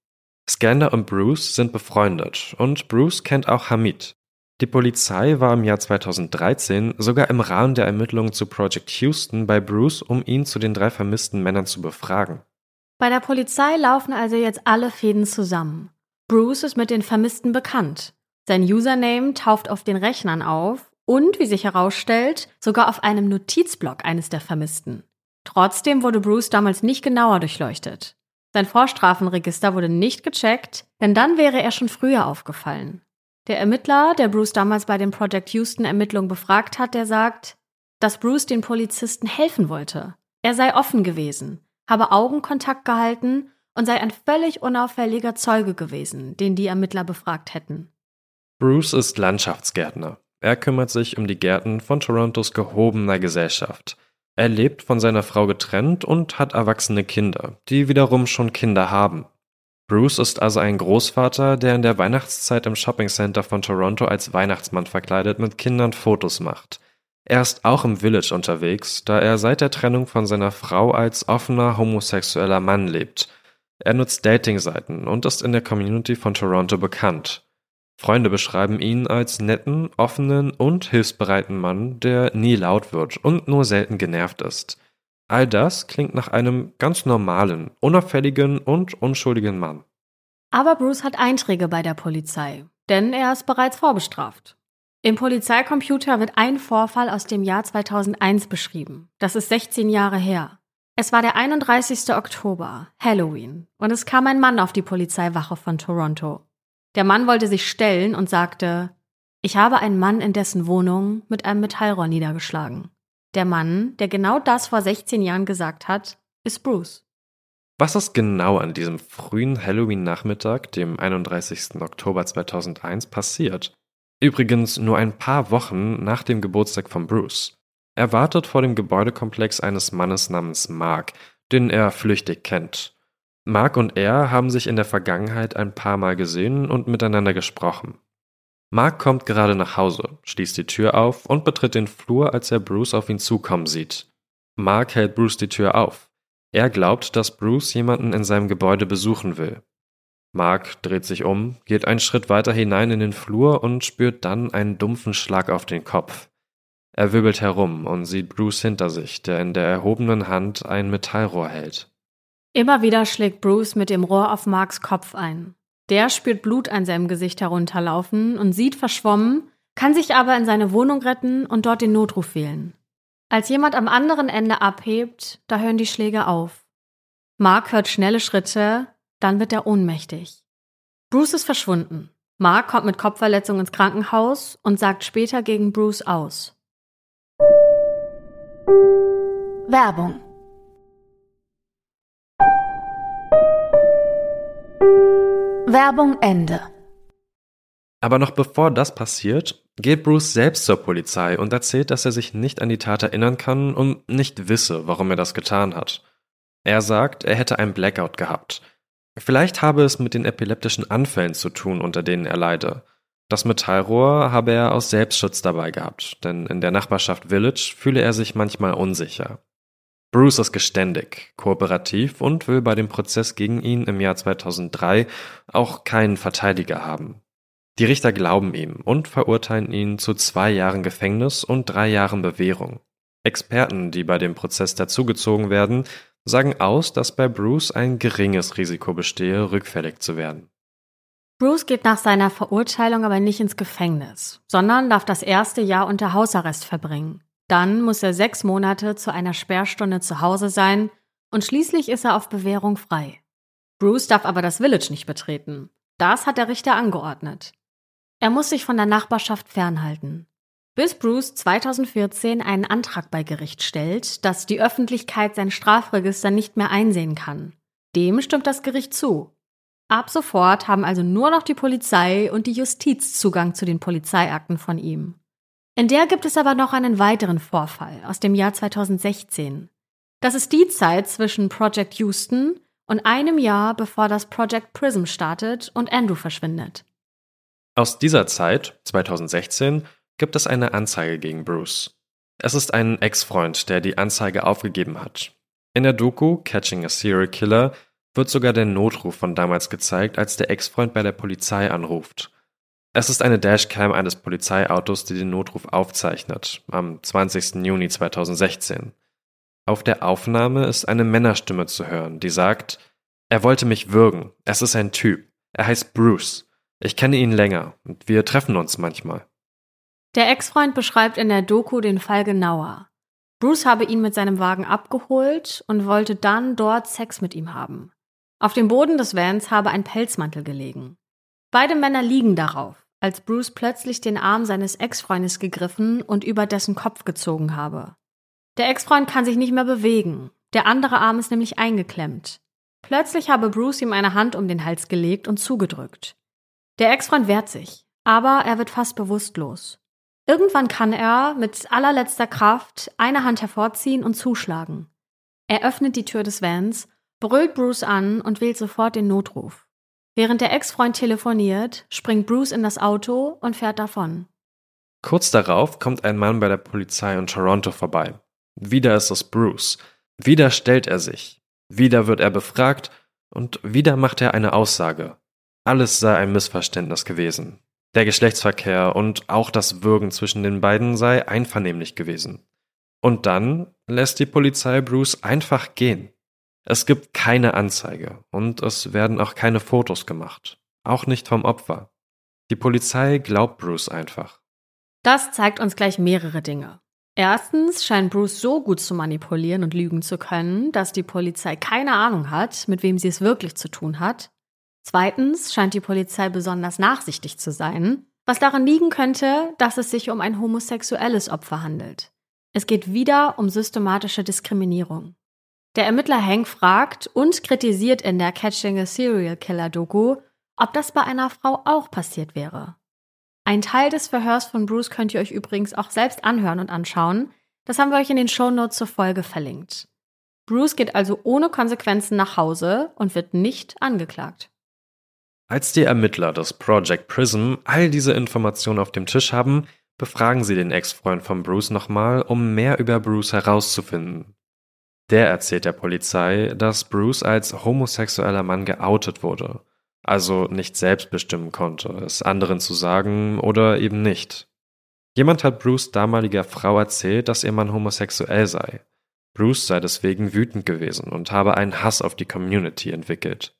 Skander und Bruce sind befreundet und Bruce kennt auch Hamid. Die Polizei war im Jahr 2013 sogar im Rahmen der Ermittlungen zu Project Houston bei Bruce, um ihn zu den drei vermissten Männern zu befragen. Bei der Polizei laufen also jetzt alle Fäden zusammen. Bruce ist mit den Vermissten bekannt. Sein Username tauft auf den Rechnern auf und, wie sich herausstellt, sogar auf einem Notizblock eines der Vermissten. Trotzdem wurde Bruce damals nicht genauer durchleuchtet. Sein Vorstrafenregister wurde nicht gecheckt, denn dann wäre er schon früher aufgefallen. Der Ermittler, der Bruce damals bei den Project Houston Ermittlungen befragt hat, der sagt, dass Bruce den Polizisten helfen wollte. Er sei offen gewesen, habe Augenkontakt gehalten und sei ein völlig unauffälliger Zeuge gewesen, den die Ermittler befragt hätten. Bruce ist Landschaftsgärtner. Er kümmert sich um die Gärten von Torontos gehobener Gesellschaft. Er lebt von seiner Frau getrennt und hat erwachsene Kinder, die wiederum schon Kinder haben. Bruce ist also ein Großvater, der in der Weihnachtszeit im Shoppingcenter von Toronto als Weihnachtsmann verkleidet mit Kindern Fotos macht. Er ist auch im Village unterwegs, da er seit der Trennung von seiner Frau als offener homosexueller Mann lebt. Er nutzt Datingseiten und ist in der Community von Toronto bekannt. Freunde beschreiben ihn als netten, offenen und hilfsbereiten Mann, der nie laut wird und nur selten genervt ist. All das klingt nach einem ganz normalen, unauffälligen und unschuldigen Mann. Aber Bruce hat Einträge bei der Polizei, denn er ist bereits vorbestraft. Im Polizeicomputer wird ein Vorfall aus dem Jahr 2001 beschrieben. Das ist 16 Jahre her. Es war der 31. Oktober, Halloween, und es kam ein Mann auf die Polizeiwache von Toronto. Der Mann wollte sich stellen und sagte, ich habe einen Mann in dessen Wohnung mit einem Metallrohr niedergeschlagen. Der Mann, der genau das vor 16 Jahren gesagt hat, ist Bruce. Was ist genau an diesem frühen Halloween-Nachmittag, dem 31. Oktober 2001, passiert? Übrigens nur ein paar Wochen nach dem Geburtstag von Bruce. Er wartet vor dem Gebäudekomplex eines Mannes namens Mark, den er flüchtig kennt. Mark und er haben sich in der Vergangenheit ein paar Mal gesehen und miteinander gesprochen. Mark kommt gerade nach Hause, schließt die Tür auf und betritt den Flur, als er Bruce auf ihn zukommen sieht. Mark hält Bruce die Tür auf. Er glaubt, dass Bruce jemanden in seinem Gebäude besuchen will. Mark dreht sich um, geht einen Schritt weiter hinein in den Flur und spürt dann einen dumpfen Schlag auf den Kopf. Er wirbelt herum und sieht Bruce hinter sich, der in der erhobenen Hand ein Metallrohr hält. Immer wieder schlägt Bruce mit dem Rohr auf Marks Kopf ein. Der spürt Blut an seinem Gesicht herunterlaufen und sieht verschwommen, kann sich aber in seine Wohnung retten und dort den Notruf wählen. Als jemand am anderen Ende abhebt, da hören die Schläge auf. Mark hört schnelle Schritte, dann wird er ohnmächtig. Bruce ist verschwunden. Mark kommt mit Kopfverletzung ins Krankenhaus und sagt später gegen Bruce aus. Werbung Werbung Ende. Aber noch bevor das passiert, geht Bruce selbst zur Polizei und erzählt, dass er sich nicht an die Tat erinnern kann und nicht wisse, warum er das getan hat. Er sagt, er hätte einen Blackout gehabt. Vielleicht habe es mit den epileptischen Anfällen zu tun, unter denen er leide. Das Metallrohr habe er aus Selbstschutz dabei gehabt, denn in der Nachbarschaft Village fühle er sich manchmal unsicher. Bruce ist geständig, kooperativ und will bei dem Prozess gegen ihn im Jahr 2003 auch keinen Verteidiger haben. Die Richter glauben ihm und verurteilen ihn zu zwei Jahren Gefängnis und drei Jahren Bewährung. Experten, die bei dem Prozess dazugezogen werden, sagen aus, dass bei Bruce ein geringes Risiko bestehe, rückfällig zu werden. Bruce geht nach seiner Verurteilung aber nicht ins Gefängnis, sondern darf das erste Jahr unter Hausarrest verbringen. Dann muss er sechs Monate zu einer Sperrstunde zu Hause sein und schließlich ist er auf Bewährung frei. Bruce darf aber das Village nicht betreten. Das hat der Richter angeordnet. Er muss sich von der Nachbarschaft fernhalten. Bis Bruce 2014 einen Antrag bei Gericht stellt, dass die Öffentlichkeit sein Strafregister nicht mehr einsehen kann. Dem stimmt das Gericht zu. Ab sofort haben also nur noch die Polizei und die Justiz Zugang zu den Polizeiakten von ihm. In der gibt es aber noch einen weiteren Vorfall aus dem Jahr 2016. Das ist die Zeit zwischen Project Houston und einem Jahr, bevor das Project Prism startet und Andrew verschwindet. Aus dieser Zeit, 2016, gibt es eine Anzeige gegen Bruce. Es ist ein Ex-Freund, der die Anzeige aufgegeben hat. In der Doku Catching a Serial Killer wird sogar der Notruf von damals gezeigt, als der Ex-Freund bei der Polizei anruft. Es ist eine Dashcam eines Polizeiautos, die den Notruf aufzeichnet, am 20. Juni 2016. Auf der Aufnahme ist eine Männerstimme zu hören, die sagt, er wollte mich würgen, es ist ein Typ, er heißt Bruce, ich kenne ihn länger und wir treffen uns manchmal. Der Ex-Freund beschreibt in der Doku den Fall genauer. Bruce habe ihn mit seinem Wagen abgeholt und wollte dann dort Sex mit ihm haben. Auf dem Boden des Vans habe ein Pelzmantel gelegen. Beide Männer liegen darauf als Bruce plötzlich den Arm seines Ex-Freundes gegriffen und über dessen Kopf gezogen habe. Der Ex-Freund kann sich nicht mehr bewegen, der andere Arm ist nämlich eingeklemmt. Plötzlich habe Bruce ihm eine Hand um den Hals gelegt und zugedrückt. Der Ex-Freund wehrt sich, aber er wird fast bewusstlos. Irgendwann kann er mit allerletzter Kraft eine Hand hervorziehen und zuschlagen. Er öffnet die Tür des Vans, brüllt Bruce an und wählt sofort den Notruf. Während der Ex-Freund telefoniert, springt Bruce in das Auto und fährt davon. Kurz darauf kommt ein Mann bei der Polizei in Toronto vorbei. Wieder ist es Bruce. Wieder stellt er sich. Wieder wird er befragt und wieder macht er eine Aussage. Alles sei ein Missverständnis gewesen. Der Geschlechtsverkehr und auch das Würgen zwischen den beiden sei einvernehmlich gewesen. Und dann lässt die Polizei Bruce einfach gehen. Es gibt keine Anzeige und es werden auch keine Fotos gemacht. Auch nicht vom Opfer. Die Polizei glaubt Bruce einfach. Das zeigt uns gleich mehrere Dinge. Erstens scheint Bruce so gut zu manipulieren und lügen zu können, dass die Polizei keine Ahnung hat, mit wem sie es wirklich zu tun hat. Zweitens scheint die Polizei besonders nachsichtig zu sein, was daran liegen könnte, dass es sich um ein homosexuelles Opfer handelt. Es geht wieder um systematische Diskriminierung. Der Ermittler Hank fragt und kritisiert in der Catching a Serial Killer Doku, ob das bei einer Frau auch passiert wäre. Ein Teil des Verhörs von Bruce könnt ihr euch übrigens auch selbst anhören und anschauen. Das haben wir euch in den Shownotes zur Folge verlinkt. Bruce geht also ohne Konsequenzen nach Hause und wird nicht angeklagt. Als die Ermittler des Project Prism all diese Informationen auf dem Tisch haben, befragen sie den Ex-Freund von Bruce nochmal, um mehr über Bruce herauszufinden. Der erzählt der Polizei, dass Bruce als homosexueller Mann geoutet wurde, also nicht selbst bestimmen konnte, es anderen zu sagen oder eben nicht. Jemand hat Bruce damaliger Frau erzählt, dass ihr Mann homosexuell sei. Bruce sei deswegen wütend gewesen und habe einen Hass auf die Community entwickelt.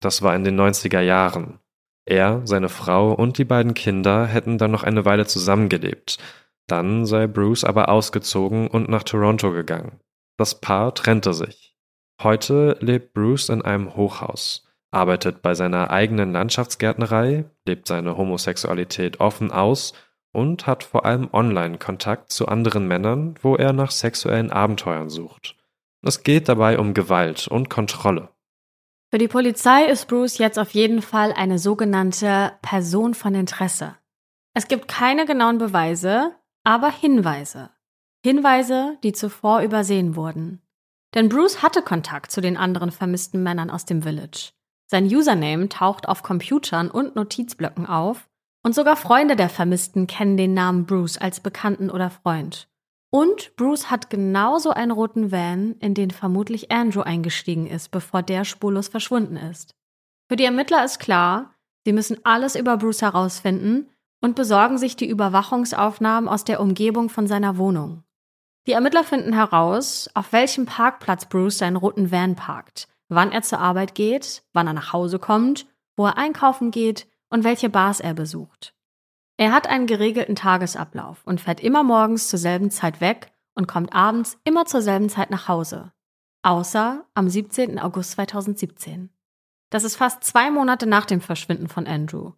Das war in den 90er Jahren. Er, seine Frau und die beiden Kinder hätten dann noch eine Weile zusammengelebt. Dann sei Bruce aber ausgezogen und nach Toronto gegangen. Das Paar trennte sich. Heute lebt Bruce in einem Hochhaus, arbeitet bei seiner eigenen Landschaftsgärtnerei, lebt seine Homosexualität offen aus und hat vor allem online Kontakt zu anderen Männern, wo er nach sexuellen Abenteuern sucht. Es geht dabei um Gewalt und Kontrolle. Für die Polizei ist Bruce jetzt auf jeden Fall eine sogenannte Person von Interesse. Es gibt keine genauen Beweise, aber Hinweise. Hinweise, die zuvor übersehen wurden. Denn Bruce hatte Kontakt zu den anderen vermissten Männern aus dem Village. Sein Username taucht auf Computern und Notizblöcken auf und sogar Freunde der Vermissten kennen den Namen Bruce als Bekannten oder Freund. Und Bruce hat genauso einen roten Van, in den vermutlich Andrew eingestiegen ist, bevor der spurlos verschwunden ist. Für die Ermittler ist klar, sie müssen alles über Bruce herausfinden und besorgen sich die Überwachungsaufnahmen aus der Umgebung von seiner Wohnung. Die Ermittler finden heraus, auf welchem Parkplatz Bruce seinen roten Van parkt, wann er zur Arbeit geht, wann er nach Hause kommt, wo er einkaufen geht und welche Bars er besucht. Er hat einen geregelten Tagesablauf und fährt immer morgens zur selben Zeit weg und kommt abends immer zur selben Zeit nach Hause. Außer am 17. August 2017. Das ist fast zwei Monate nach dem Verschwinden von Andrew.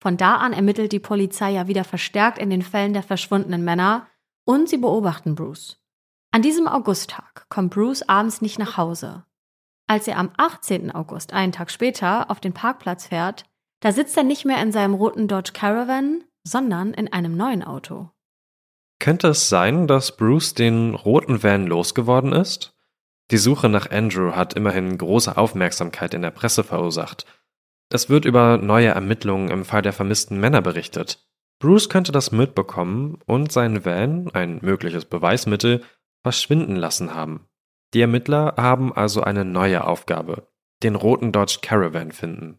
Von da an ermittelt die Polizei ja wieder verstärkt in den Fällen der verschwundenen Männer und sie beobachten Bruce. An diesem Augusttag kommt Bruce abends nicht nach Hause. Als er am 18. August, einen Tag später, auf den Parkplatz fährt, da sitzt er nicht mehr in seinem roten Dodge Caravan, sondern in einem neuen Auto. Könnte es sein, dass Bruce den roten Van losgeworden ist? Die Suche nach Andrew hat immerhin große Aufmerksamkeit in der Presse verursacht. Es wird über neue Ermittlungen im Fall der vermissten Männer berichtet. Bruce könnte das mitbekommen und seinen Van, ein mögliches Beweismittel, verschwinden lassen haben. Die Ermittler haben also eine neue Aufgabe, den roten Dodge Caravan finden.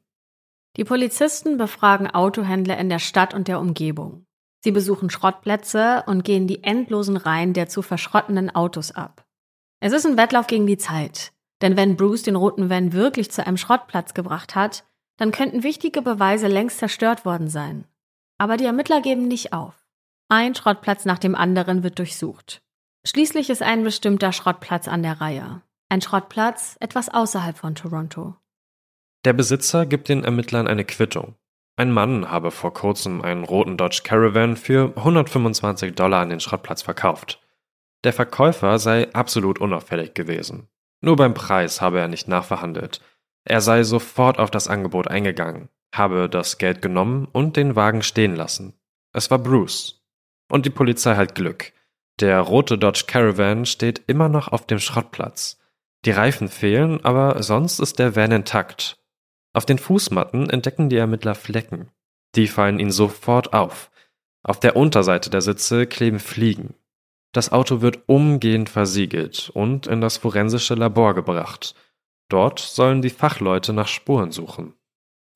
Die Polizisten befragen Autohändler in der Stadt und der Umgebung. Sie besuchen Schrottplätze und gehen die endlosen Reihen der zu verschrottenden Autos ab. Es ist ein Wettlauf gegen die Zeit. Denn wenn Bruce den roten Van wirklich zu einem Schrottplatz gebracht hat, dann könnten wichtige Beweise längst zerstört worden sein. Aber die Ermittler geben nicht auf. Ein Schrottplatz nach dem anderen wird durchsucht. Schließlich ist ein bestimmter Schrottplatz an der Reihe. Ein Schrottplatz etwas außerhalb von Toronto. Der Besitzer gibt den Ermittlern eine Quittung. Ein Mann habe vor kurzem einen roten Dodge Caravan für 125 Dollar an den Schrottplatz verkauft. Der Verkäufer sei absolut unauffällig gewesen. Nur beim Preis habe er nicht nachverhandelt. Er sei sofort auf das Angebot eingegangen, habe das Geld genommen und den Wagen stehen lassen. Es war Bruce. Und die Polizei hat Glück. Der rote Dodge Caravan steht immer noch auf dem Schrottplatz. Die Reifen fehlen, aber sonst ist der Van intakt auf den Fußmatten entdecken die Ermittler Flecken. Die fallen ihnen sofort auf. Auf der Unterseite der Sitze kleben Fliegen. Das Auto wird umgehend versiegelt und in das forensische Labor gebracht. Dort sollen die Fachleute nach Spuren suchen.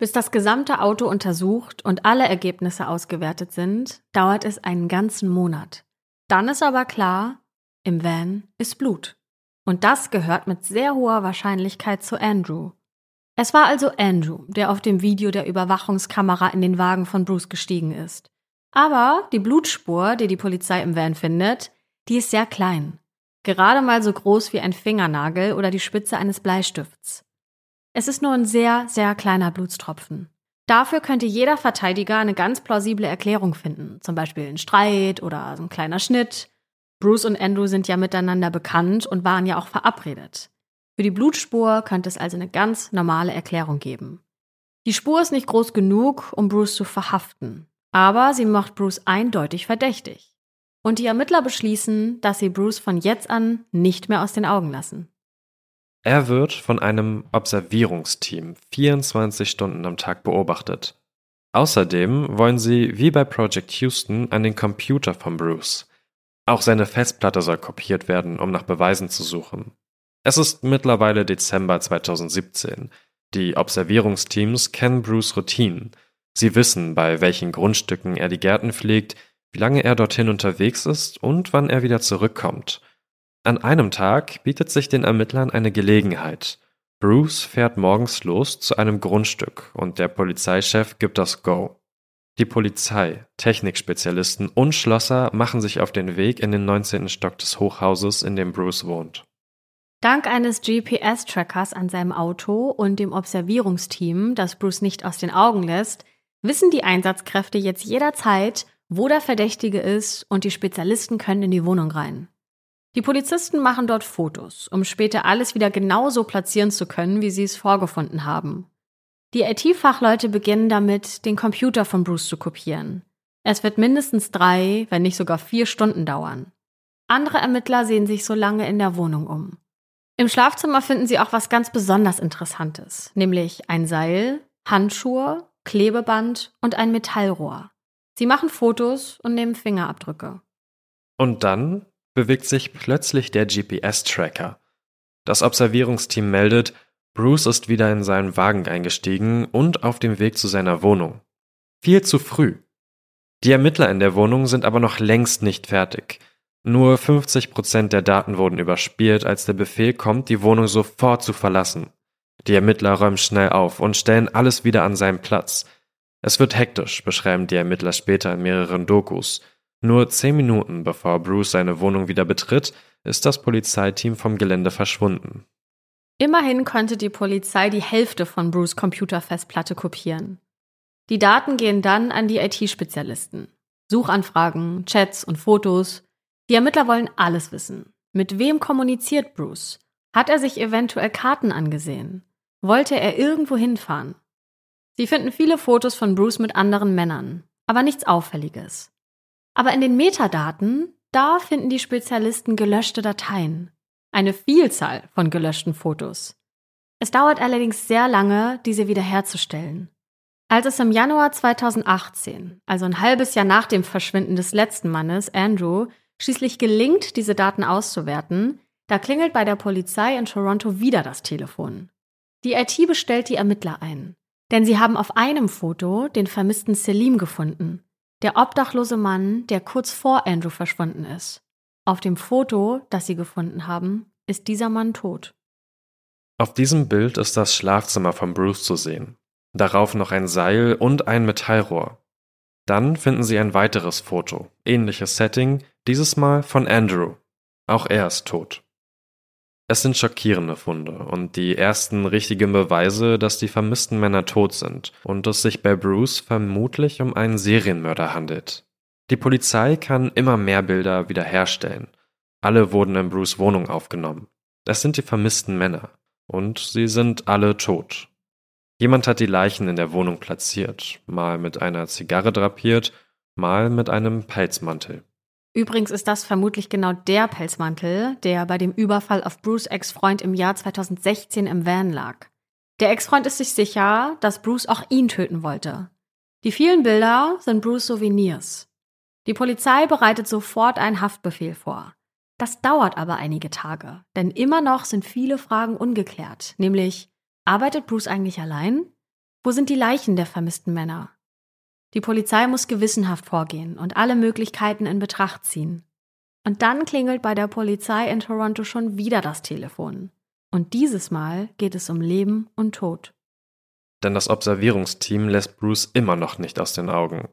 Bis das gesamte Auto untersucht und alle Ergebnisse ausgewertet sind, dauert es einen ganzen Monat. Dann ist aber klar, im Van ist Blut. Und das gehört mit sehr hoher Wahrscheinlichkeit zu Andrew. Es war also Andrew, der auf dem Video der Überwachungskamera in den Wagen von Bruce gestiegen ist. Aber die Blutspur, die die Polizei im Van findet, die ist sehr klein. Gerade mal so groß wie ein Fingernagel oder die Spitze eines Bleistifts. Es ist nur ein sehr, sehr kleiner Blutstropfen. Dafür könnte jeder Verteidiger eine ganz plausible Erklärung finden, zum Beispiel ein Streit oder so ein kleiner Schnitt. Bruce und Andrew sind ja miteinander bekannt und waren ja auch verabredet. Für die Blutspur könnte es also eine ganz normale Erklärung geben. Die Spur ist nicht groß genug, um Bruce zu verhaften, aber sie macht Bruce eindeutig verdächtig. Und die Ermittler beschließen, dass sie Bruce von jetzt an nicht mehr aus den Augen lassen. Er wird von einem Observierungsteam 24 Stunden am Tag beobachtet. Außerdem wollen sie, wie bei Project Houston, an den Computer von Bruce. Auch seine Festplatte soll kopiert werden, um nach Beweisen zu suchen. Es ist mittlerweile Dezember 2017. Die Observierungsteams kennen Bruce Routinen. Sie wissen, bei welchen Grundstücken er die Gärten pflegt, wie lange er dorthin unterwegs ist und wann er wieder zurückkommt. An einem Tag bietet sich den Ermittlern eine Gelegenheit. Bruce fährt morgens los zu einem Grundstück und der Polizeichef gibt das Go. Die Polizei, Technikspezialisten und Schlosser machen sich auf den Weg in den 19. Stock des Hochhauses, in dem Bruce wohnt. Dank eines GPS-Trackers an seinem Auto und dem Observierungsteam, das Bruce nicht aus den Augen lässt, wissen die Einsatzkräfte jetzt jederzeit, wo der Verdächtige ist und die Spezialisten können in die Wohnung rein. Die Polizisten machen dort Fotos, um später alles wieder genauso platzieren zu können, wie sie es vorgefunden haben. Die IT-Fachleute beginnen damit, den Computer von Bruce zu kopieren. Es wird mindestens drei, wenn nicht sogar vier Stunden dauern. Andere Ermittler sehen sich so lange in der Wohnung um. Im Schlafzimmer finden sie auch was ganz besonders Interessantes, nämlich ein Seil, Handschuhe, Klebeband und ein Metallrohr. Sie machen Fotos und nehmen Fingerabdrücke. Und dann bewegt sich plötzlich der GPS-Tracker. Das Observierungsteam meldet, Bruce ist wieder in seinen Wagen eingestiegen und auf dem Weg zu seiner Wohnung. Viel zu früh. Die Ermittler in der Wohnung sind aber noch längst nicht fertig. Nur 50 Prozent der Daten wurden überspielt, als der Befehl kommt, die Wohnung sofort zu verlassen. Die Ermittler räumen schnell auf und stellen alles wieder an seinen Platz. Es wird hektisch, beschreiben die Ermittler später in mehreren Dokus. Nur zehn Minuten bevor Bruce seine Wohnung wieder betritt, ist das Polizeiteam vom Gelände verschwunden. Immerhin konnte die Polizei die Hälfte von Bruce Computerfestplatte kopieren. Die Daten gehen dann an die IT-Spezialisten. Suchanfragen, Chats und Fotos. Die Ermittler wollen alles wissen. Mit wem kommuniziert Bruce? Hat er sich eventuell Karten angesehen? Wollte er irgendwo hinfahren? Sie finden viele Fotos von Bruce mit anderen Männern, aber nichts Auffälliges. Aber in den Metadaten, da finden die Spezialisten gelöschte Dateien. Eine Vielzahl von gelöschten Fotos. Es dauert allerdings sehr lange, diese wiederherzustellen. Als es im Januar 2018, also ein halbes Jahr nach dem Verschwinden des letzten Mannes, Andrew, schließlich gelingt, diese Daten auszuwerten, da klingelt bei der Polizei in Toronto wieder das Telefon. Die IT bestellt die Ermittler ein, denn sie haben auf einem Foto den vermissten Selim gefunden, der obdachlose Mann, der kurz vor Andrew verschwunden ist. Auf dem Foto, das sie gefunden haben, ist dieser Mann tot. Auf diesem Bild ist das Schlafzimmer von Bruce zu sehen. Darauf noch ein Seil und ein Metallrohr. Dann finden sie ein weiteres Foto, ähnliches Setting, dieses Mal von Andrew. Auch er ist tot. Es sind schockierende Funde und die ersten richtigen Beweise, dass die vermissten Männer tot sind und es sich bei Bruce vermutlich um einen Serienmörder handelt. Die Polizei kann immer mehr Bilder wiederherstellen. Alle wurden in Bruce Wohnung aufgenommen. Es sind die vermissten Männer. Und sie sind alle tot. Jemand hat die Leichen in der Wohnung platziert, mal mit einer Zigarre drapiert, mal mit einem Pelzmantel. Übrigens ist das vermutlich genau der Pelzmantel, der bei dem Überfall auf Bruce Ex-Freund im Jahr 2016 im Van lag. Der Ex-Freund ist sich sicher, dass Bruce auch ihn töten wollte. Die vielen Bilder sind Bruce Souvenirs. Die Polizei bereitet sofort einen Haftbefehl vor. Das dauert aber einige Tage, denn immer noch sind viele Fragen ungeklärt, nämlich arbeitet Bruce eigentlich allein? Wo sind die Leichen der vermissten Männer? Die Polizei muss gewissenhaft vorgehen und alle Möglichkeiten in Betracht ziehen. Und dann klingelt bei der Polizei in Toronto schon wieder das Telefon. Und dieses Mal geht es um Leben und Tod. Denn das Observierungsteam lässt Bruce immer noch nicht aus den Augen.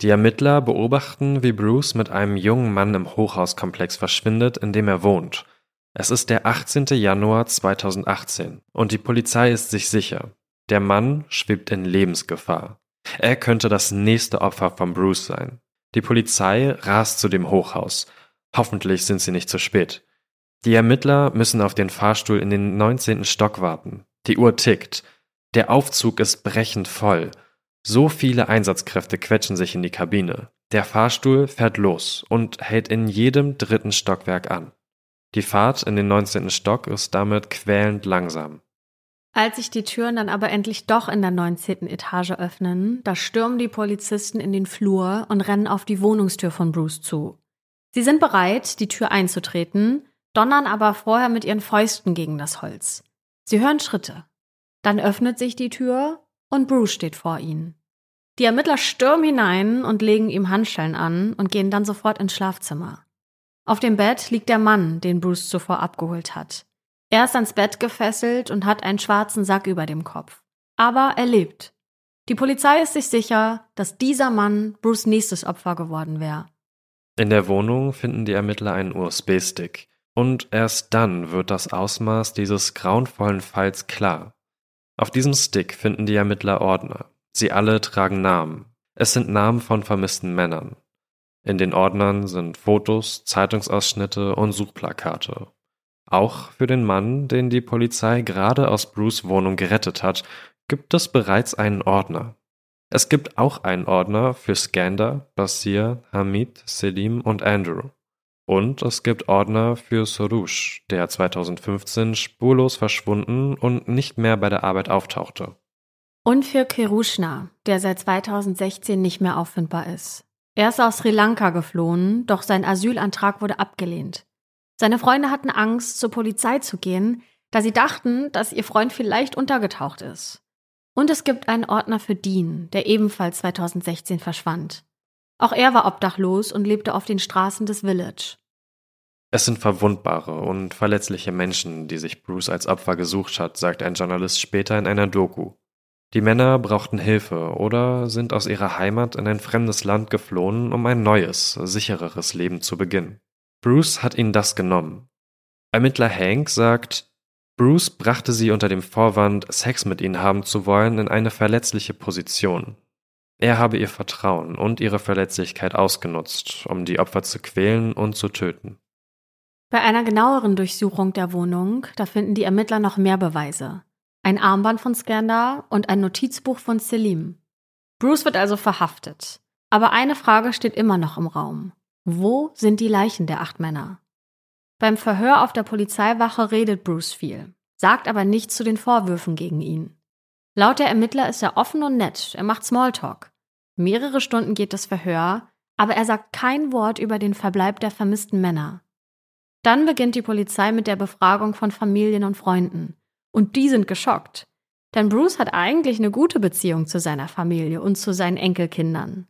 Die Ermittler beobachten, wie Bruce mit einem jungen Mann im Hochhauskomplex verschwindet, in dem er wohnt. Es ist der 18. Januar 2018 und die Polizei ist sich sicher, der Mann schwebt in Lebensgefahr. Er könnte das nächste Opfer von Bruce sein. Die Polizei rast zu dem Hochhaus. Hoffentlich sind sie nicht zu spät. Die Ermittler müssen auf den Fahrstuhl in den 19. Stock warten. Die Uhr tickt. Der Aufzug ist brechend voll. So viele Einsatzkräfte quetschen sich in die Kabine. Der Fahrstuhl fährt los und hält in jedem dritten Stockwerk an. Die Fahrt in den 19. Stock ist damit quälend langsam. Als sich die Türen dann aber endlich doch in der 19. Etage öffnen, da stürmen die Polizisten in den Flur und rennen auf die Wohnungstür von Bruce zu. Sie sind bereit, die Tür einzutreten, donnern aber vorher mit ihren Fäusten gegen das Holz. Sie hören Schritte. Dann öffnet sich die Tür und Bruce steht vor ihnen. Die Ermittler stürmen hinein und legen ihm Handschellen an und gehen dann sofort ins Schlafzimmer. Auf dem Bett liegt der Mann, den Bruce zuvor abgeholt hat. Er ist ans Bett gefesselt und hat einen schwarzen Sack über dem Kopf. Aber er lebt. Die Polizei ist sich sicher, dass dieser Mann Bruce nächstes Opfer geworden wäre. In der Wohnung finden die Ermittler einen USB-Stick. Und erst dann wird das Ausmaß dieses grauenvollen Falls klar. Auf diesem Stick finden die Ermittler Ordner. Sie alle tragen Namen. Es sind Namen von vermissten Männern. In den Ordnern sind Fotos, Zeitungsausschnitte und Suchplakate. Auch für den Mann, den die Polizei gerade aus Bruce Wohnung gerettet hat, gibt es bereits einen Ordner. Es gibt auch einen Ordner für Skander, Basir, Hamid, Selim und Andrew. Und es gibt Ordner für Soroush, der 2015 spurlos verschwunden und nicht mehr bei der Arbeit auftauchte. Und für Kirushna, der seit 2016 nicht mehr auffindbar ist. Er ist aus Sri Lanka geflohen, doch sein Asylantrag wurde abgelehnt. Seine Freunde hatten Angst, zur Polizei zu gehen, da sie dachten, dass ihr Freund vielleicht untergetaucht ist. Und es gibt einen Ordner für Dean, der ebenfalls 2016 verschwand. Auch er war obdachlos und lebte auf den Straßen des Village. Es sind verwundbare und verletzliche Menschen, die sich Bruce als Opfer gesucht hat, sagt ein Journalist später in einer Doku. Die Männer brauchten Hilfe oder sind aus ihrer Heimat in ein fremdes Land geflohen, um ein neues, sichereres Leben zu beginnen. Bruce hat ihnen das genommen. Ermittler Hank sagt, Bruce brachte sie unter dem Vorwand, Sex mit ihnen haben zu wollen, in eine verletzliche Position. Er habe ihr Vertrauen und ihre Verletzlichkeit ausgenutzt, um die Opfer zu quälen und zu töten. Bei einer genaueren Durchsuchung der Wohnung, da finden die Ermittler noch mehr Beweise. Ein Armband von Skandar und ein Notizbuch von Selim. Bruce wird also verhaftet. Aber eine Frage steht immer noch im Raum. Wo sind die Leichen der acht Männer? Beim Verhör auf der Polizeiwache redet Bruce viel, sagt aber nichts zu den Vorwürfen gegen ihn. Laut der Ermittler ist er offen und nett, er macht Smalltalk. Mehrere Stunden geht das Verhör, aber er sagt kein Wort über den Verbleib der vermissten Männer. Dann beginnt die Polizei mit der Befragung von Familien und Freunden. Und die sind geschockt. Denn Bruce hat eigentlich eine gute Beziehung zu seiner Familie und zu seinen Enkelkindern.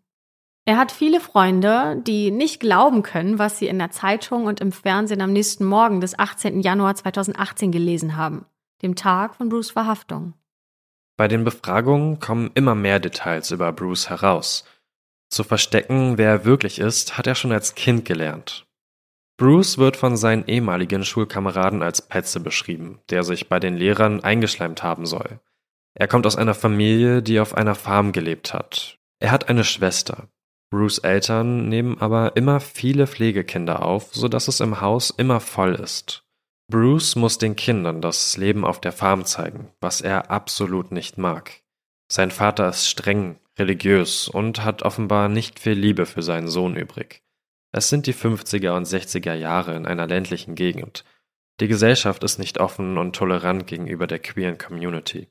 Er hat viele Freunde, die nicht glauben können, was sie in der Zeitung und im Fernsehen am nächsten Morgen des 18. Januar 2018 gelesen haben, dem Tag von Bruce Verhaftung. Bei den Befragungen kommen immer mehr Details über Bruce heraus. Zu verstecken, wer er wirklich ist, hat er schon als Kind gelernt. Bruce wird von seinen ehemaligen Schulkameraden als Petze beschrieben, der sich bei den Lehrern eingeschleimt haben soll. Er kommt aus einer Familie, die auf einer Farm gelebt hat. Er hat eine Schwester. Bruce Eltern nehmen aber immer viele Pflegekinder auf, so dass es im Haus immer voll ist. Bruce muss den Kindern das Leben auf der Farm zeigen, was er absolut nicht mag. Sein Vater ist streng, religiös und hat offenbar nicht viel Liebe für seinen Sohn übrig. Es sind die 50er und 60er Jahre in einer ländlichen Gegend. Die Gesellschaft ist nicht offen und tolerant gegenüber der queeren Community.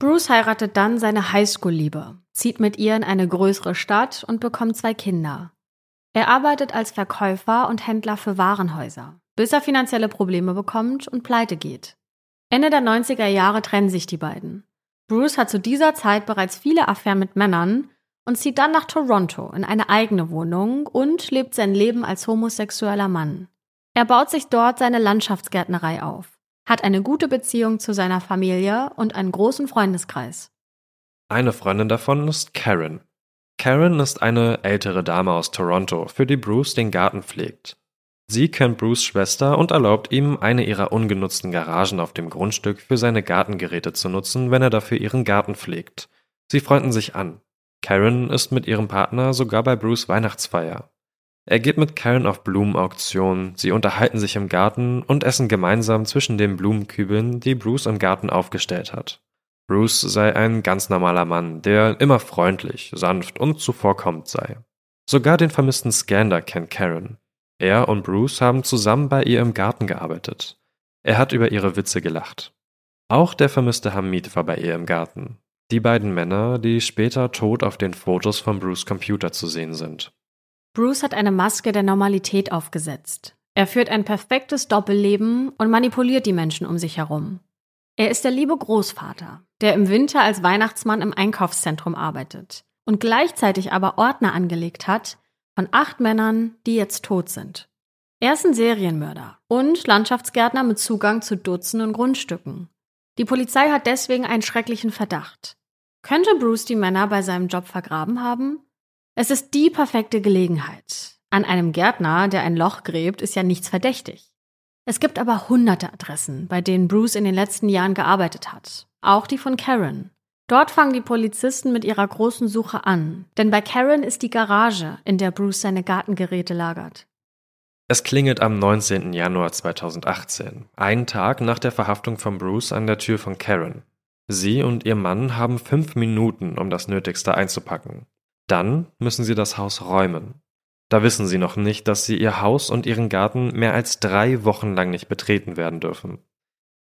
Bruce heiratet dann seine Highschool-Liebe, zieht mit ihr in eine größere Stadt und bekommt zwei Kinder. Er arbeitet als Verkäufer und Händler für Warenhäuser, bis er finanzielle Probleme bekommt und pleite geht. Ende der 90er Jahre trennen sich die beiden. Bruce hat zu dieser Zeit bereits viele Affären mit Männern und zieht dann nach Toronto in eine eigene Wohnung und lebt sein Leben als homosexueller Mann. Er baut sich dort seine Landschaftsgärtnerei auf, hat eine gute Beziehung zu seiner Familie und einen großen Freundeskreis. Eine Freundin davon ist Karen. Karen ist eine ältere Dame aus Toronto, für die Bruce den Garten pflegt. Sie kennt Bruce Schwester und erlaubt ihm, eine ihrer ungenutzten Garagen auf dem Grundstück für seine Gartengeräte zu nutzen, wenn er dafür ihren Garten pflegt. Sie freunden sich an. Karen ist mit ihrem Partner sogar bei Bruce Weihnachtsfeier. Er geht mit Karen auf Blumenauktionen, sie unterhalten sich im Garten und essen gemeinsam zwischen den Blumenkübeln, die Bruce im Garten aufgestellt hat. Bruce sei ein ganz normaler Mann, der immer freundlich, sanft und zuvorkommend sei. Sogar den vermissten Skander kennt Karen. Er und Bruce haben zusammen bei ihr im Garten gearbeitet. Er hat über ihre Witze gelacht. Auch der vermisste Hamid war bei ihr im Garten. Die beiden Männer, die später tot auf den Fotos von Bruce Computer zu sehen sind. Bruce hat eine Maske der Normalität aufgesetzt. Er führt ein perfektes Doppelleben und manipuliert die Menschen um sich herum. Er ist der liebe Großvater, der im Winter als Weihnachtsmann im Einkaufszentrum arbeitet und gleichzeitig aber Ordner angelegt hat von acht Männern, die jetzt tot sind. Er ist ein Serienmörder und Landschaftsgärtner mit Zugang zu Dutzenden Grundstücken. Die Polizei hat deswegen einen schrecklichen Verdacht. Könnte Bruce die Männer bei seinem Job vergraben haben? Es ist die perfekte Gelegenheit. An einem Gärtner, der ein Loch gräbt, ist ja nichts verdächtig. Es gibt aber hunderte Adressen, bei denen Bruce in den letzten Jahren gearbeitet hat. Auch die von Karen. Dort fangen die Polizisten mit ihrer großen Suche an, denn bei Karen ist die Garage, in der Bruce seine Gartengeräte lagert. Es klingelt am 19. Januar 2018, einen Tag nach der Verhaftung von Bruce an der Tür von Karen. Sie und ihr Mann haben fünf Minuten, um das Nötigste einzupacken. Dann müssen sie das Haus räumen. Da wissen sie noch nicht, dass sie ihr Haus und ihren Garten mehr als drei Wochen lang nicht betreten werden dürfen.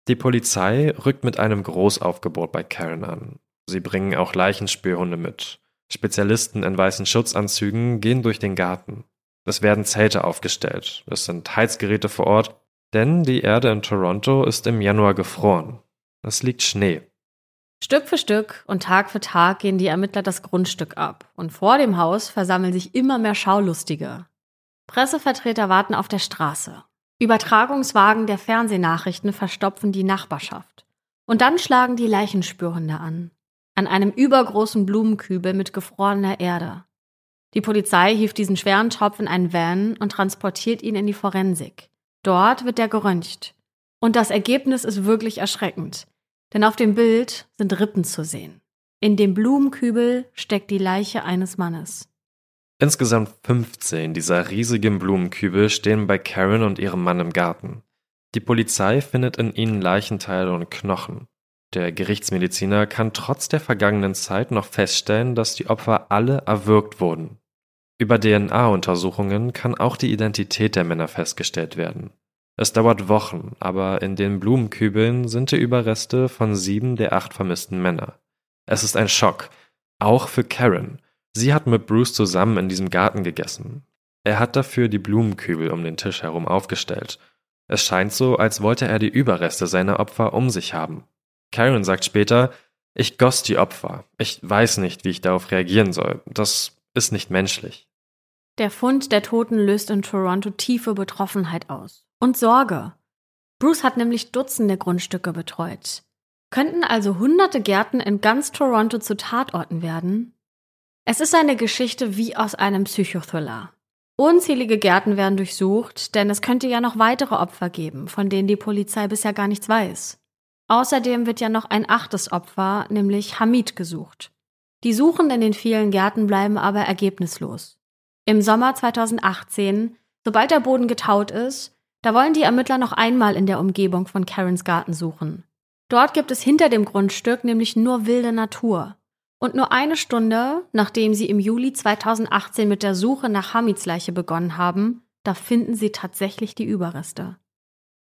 Die Polizei rückt mit einem Großaufgebot bei Karen an. Sie bringen auch Leichenspürhunde mit. Spezialisten in weißen Schutzanzügen gehen durch den Garten. Es werden Zelte aufgestellt. Es sind Heizgeräte vor Ort, denn die Erde in Toronto ist im Januar gefroren. Es liegt Schnee. Stück für Stück und Tag für Tag gehen die Ermittler das Grundstück ab und vor dem Haus versammeln sich immer mehr Schaulustige. Pressevertreter warten auf der Straße. Übertragungswagen der Fernsehnachrichten verstopfen die Nachbarschaft. Und dann schlagen die Leichenspürhunde an. An einem übergroßen Blumenkübel mit gefrorener Erde. Die Polizei hieft diesen schweren Topf in einen Van und transportiert ihn in die Forensik. Dort wird er geröntgt. Und das Ergebnis ist wirklich erschreckend. Denn auf dem Bild sind Rippen zu sehen. In dem Blumenkübel steckt die Leiche eines Mannes. Insgesamt 15 dieser riesigen Blumenkübel stehen bei Karen und ihrem Mann im Garten. Die Polizei findet in ihnen Leichenteile und Knochen. Der Gerichtsmediziner kann trotz der vergangenen Zeit noch feststellen, dass die Opfer alle erwürgt wurden. Über DNA-Untersuchungen kann auch die Identität der Männer festgestellt werden. Es dauert Wochen, aber in den Blumenkübeln sind die Überreste von sieben der acht vermissten Männer. Es ist ein Schock, auch für Karen. Sie hat mit Bruce zusammen in diesem Garten gegessen. Er hat dafür die Blumenkübel um den Tisch herum aufgestellt. Es scheint so, als wollte er die Überreste seiner Opfer um sich haben. Karen sagt später, ich goss die Opfer. Ich weiß nicht, wie ich darauf reagieren soll. Das ist nicht menschlich. Der Fund der Toten löst in Toronto tiefe Betroffenheit aus. Und Sorge. Bruce hat nämlich Dutzende Grundstücke betreut. Könnten also hunderte Gärten in ganz Toronto zu Tatorten werden? Es ist eine Geschichte wie aus einem Psychothriller. Unzählige Gärten werden durchsucht, denn es könnte ja noch weitere Opfer geben, von denen die Polizei bisher gar nichts weiß. Außerdem wird ja noch ein achtes Opfer, nämlich Hamid, gesucht. Die Suchen in den vielen Gärten bleiben aber ergebnislos. Im Sommer 2018, sobald der Boden getaut ist, da wollen die Ermittler noch einmal in der Umgebung von Karens Garten suchen. Dort gibt es hinter dem Grundstück nämlich nur wilde Natur. Und nur eine Stunde, nachdem sie im Juli 2018 mit der Suche nach Hamids Leiche begonnen haben, da finden sie tatsächlich die Überreste.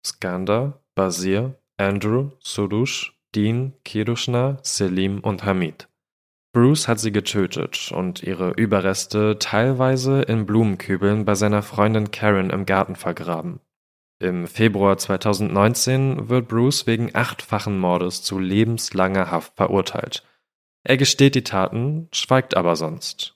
Skanda, Basir, Andrew, Surush, Dean, Kirushna, Selim und Hamid. Bruce hat sie getötet und ihre Überreste teilweise in Blumenkübeln bei seiner Freundin Karen im Garten vergraben. Im Februar 2019 wird Bruce wegen achtfachen Mordes zu lebenslanger Haft verurteilt. Er gesteht die Taten, schweigt aber sonst.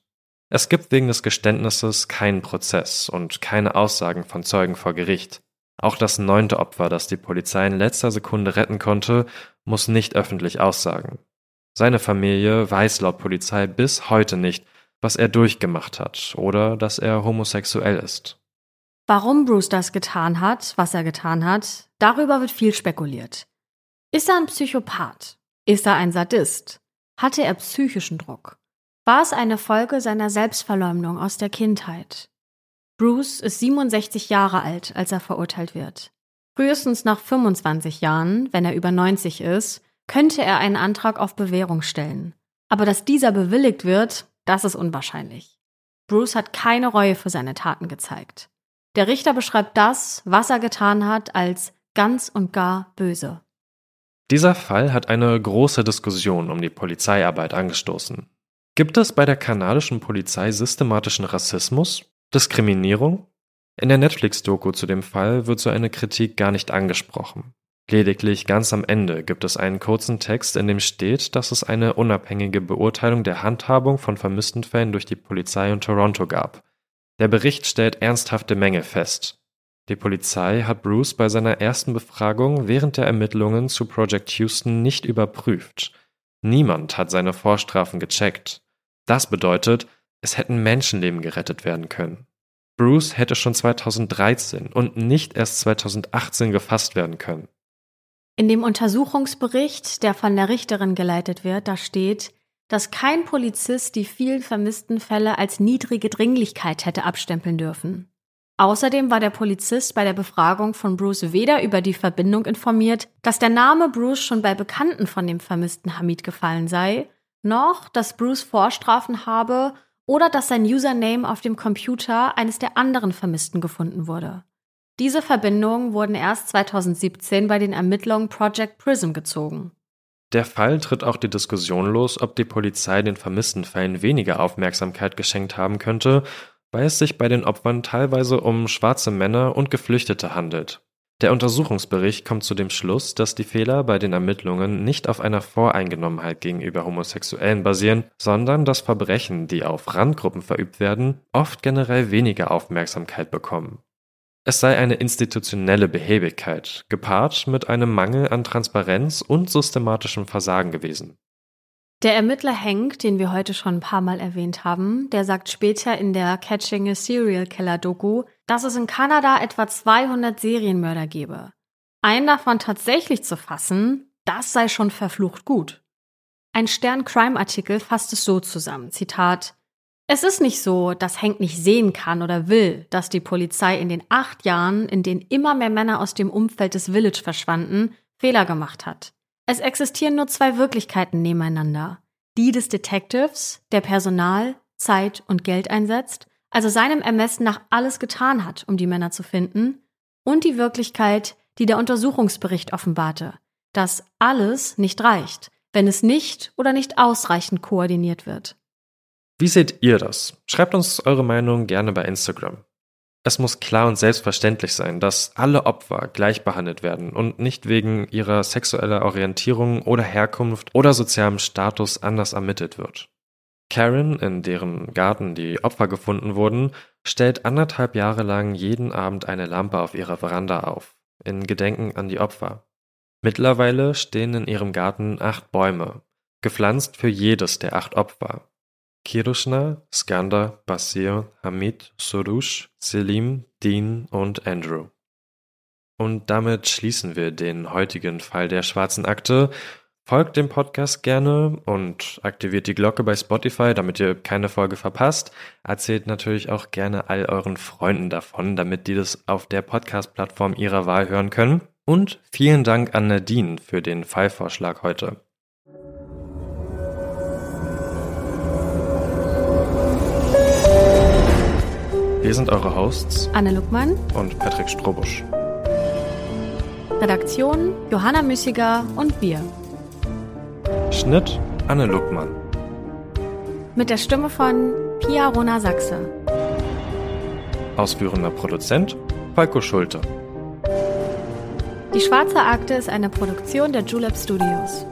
Es gibt wegen des Geständnisses keinen Prozess und keine Aussagen von Zeugen vor Gericht. Auch das neunte Opfer, das die Polizei in letzter Sekunde retten konnte, muss nicht öffentlich aussagen. Seine Familie weiß laut Polizei bis heute nicht, was er durchgemacht hat oder dass er homosexuell ist. Warum Bruce das getan hat, was er getan hat, darüber wird viel spekuliert. Ist er ein Psychopath? Ist er ein Sadist? Hatte er psychischen Druck? War es eine Folge seiner Selbstverleumdung aus der Kindheit? Bruce ist 67 Jahre alt, als er verurteilt wird. Frühestens nach 25 Jahren, wenn er über 90 ist, könnte er einen Antrag auf Bewährung stellen. Aber dass dieser bewilligt wird, das ist unwahrscheinlich. Bruce hat keine Reue für seine Taten gezeigt. Der Richter beschreibt das, was er getan hat, als ganz und gar böse. Dieser Fall hat eine große Diskussion um die Polizeiarbeit angestoßen. Gibt es bei der kanadischen Polizei systematischen Rassismus? Diskriminierung? In der Netflix-Doku zu dem Fall wird so eine Kritik gar nicht angesprochen. Lediglich ganz am Ende gibt es einen kurzen Text, in dem steht, dass es eine unabhängige Beurteilung der Handhabung von vermissten Fällen durch die Polizei in Toronto gab. Der Bericht stellt ernsthafte Mängel fest. Die Polizei hat Bruce bei seiner ersten Befragung während der Ermittlungen zu Project Houston nicht überprüft. Niemand hat seine Vorstrafen gecheckt. Das bedeutet, es hätten Menschenleben gerettet werden können. Bruce hätte schon 2013 und nicht erst 2018 gefasst werden können. In dem Untersuchungsbericht, der von der Richterin geleitet wird, da steht, dass kein Polizist die vielen vermissten Fälle als niedrige Dringlichkeit hätte abstempeln dürfen. Außerdem war der Polizist bei der Befragung von Bruce weder über die Verbindung informiert, dass der Name Bruce schon bei Bekannten von dem vermissten Hamid gefallen sei, noch, dass Bruce Vorstrafen habe oder dass sein Username auf dem Computer eines der anderen Vermissten gefunden wurde. Diese Verbindungen wurden erst 2017 bei den Ermittlungen Project Prism gezogen. Der Fall tritt auch die Diskussion los, ob die Polizei den vermissten Fällen weniger Aufmerksamkeit geschenkt haben könnte, weil es sich bei den Opfern teilweise um schwarze Männer und Geflüchtete handelt. Der Untersuchungsbericht kommt zu dem Schluss, dass die Fehler bei den Ermittlungen nicht auf einer Voreingenommenheit gegenüber Homosexuellen basieren, sondern dass Verbrechen, die auf Randgruppen verübt werden, oft generell weniger Aufmerksamkeit bekommen. Es sei eine institutionelle Behebigkeit, gepaart mit einem Mangel an Transparenz und systematischem Versagen gewesen. Der Ermittler Hank, den wir heute schon ein paar Mal erwähnt haben, der sagt später in der Catching a Serial Killer Doku, dass es in Kanada etwa 200 Serienmörder gebe. Einen davon tatsächlich zu fassen, das sei schon verflucht gut. Ein Stern-Crime-Artikel fasst es so zusammen, Zitat, es ist nicht so, dass Hank nicht sehen kann oder will, dass die Polizei in den acht Jahren, in denen immer mehr Männer aus dem Umfeld des Village verschwanden, Fehler gemacht hat. Es existieren nur zwei Wirklichkeiten nebeneinander. Die des Detectives, der Personal, Zeit und Geld einsetzt, also seinem Ermessen nach alles getan hat, um die Männer zu finden, und die Wirklichkeit, die der Untersuchungsbericht offenbarte, dass alles nicht reicht, wenn es nicht oder nicht ausreichend koordiniert wird. Wie seht ihr das? Schreibt uns eure Meinung gerne bei Instagram. Es muss klar und selbstverständlich sein, dass alle Opfer gleich behandelt werden und nicht wegen ihrer sexueller Orientierung oder Herkunft oder sozialem Status anders ermittelt wird. Karen, in deren Garten die Opfer gefunden wurden, stellt anderthalb Jahre lang jeden Abend eine Lampe auf ihrer Veranda auf, in Gedenken an die Opfer. Mittlerweile stehen in ihrem Garten acht Bäume, gepflanzt für jedes der acht Opfer. Kirushna, Skanda, Basir, Hamid, Surush, Selim, Dean und Andrew. Und damit schließen wir den heutigen Fall der schwarzen Akte. Folgt dem Podcast gerne und aktiviert die Glocke bei Spotify, damit ihr keine Folge verpasst. Erzählt natürlich auch gerne all euren Freunden davon, damit die das auf der Podcast-Plattform ihrer Wahl hören können. Und vielen Dank an Nadine für den Fallvorschlag heute. Wir sind eure Hosts Anne Luckmann und Patrick Strobusch. Redaktion Johanna Müssiger und wir. Schnitt Anne Luckmann. Mit der Stimme von Pia Rona Sachse. Ausführender Produzent Falco Schulte. Die Schwarze Akte ist eine Produktion der Julep Studios.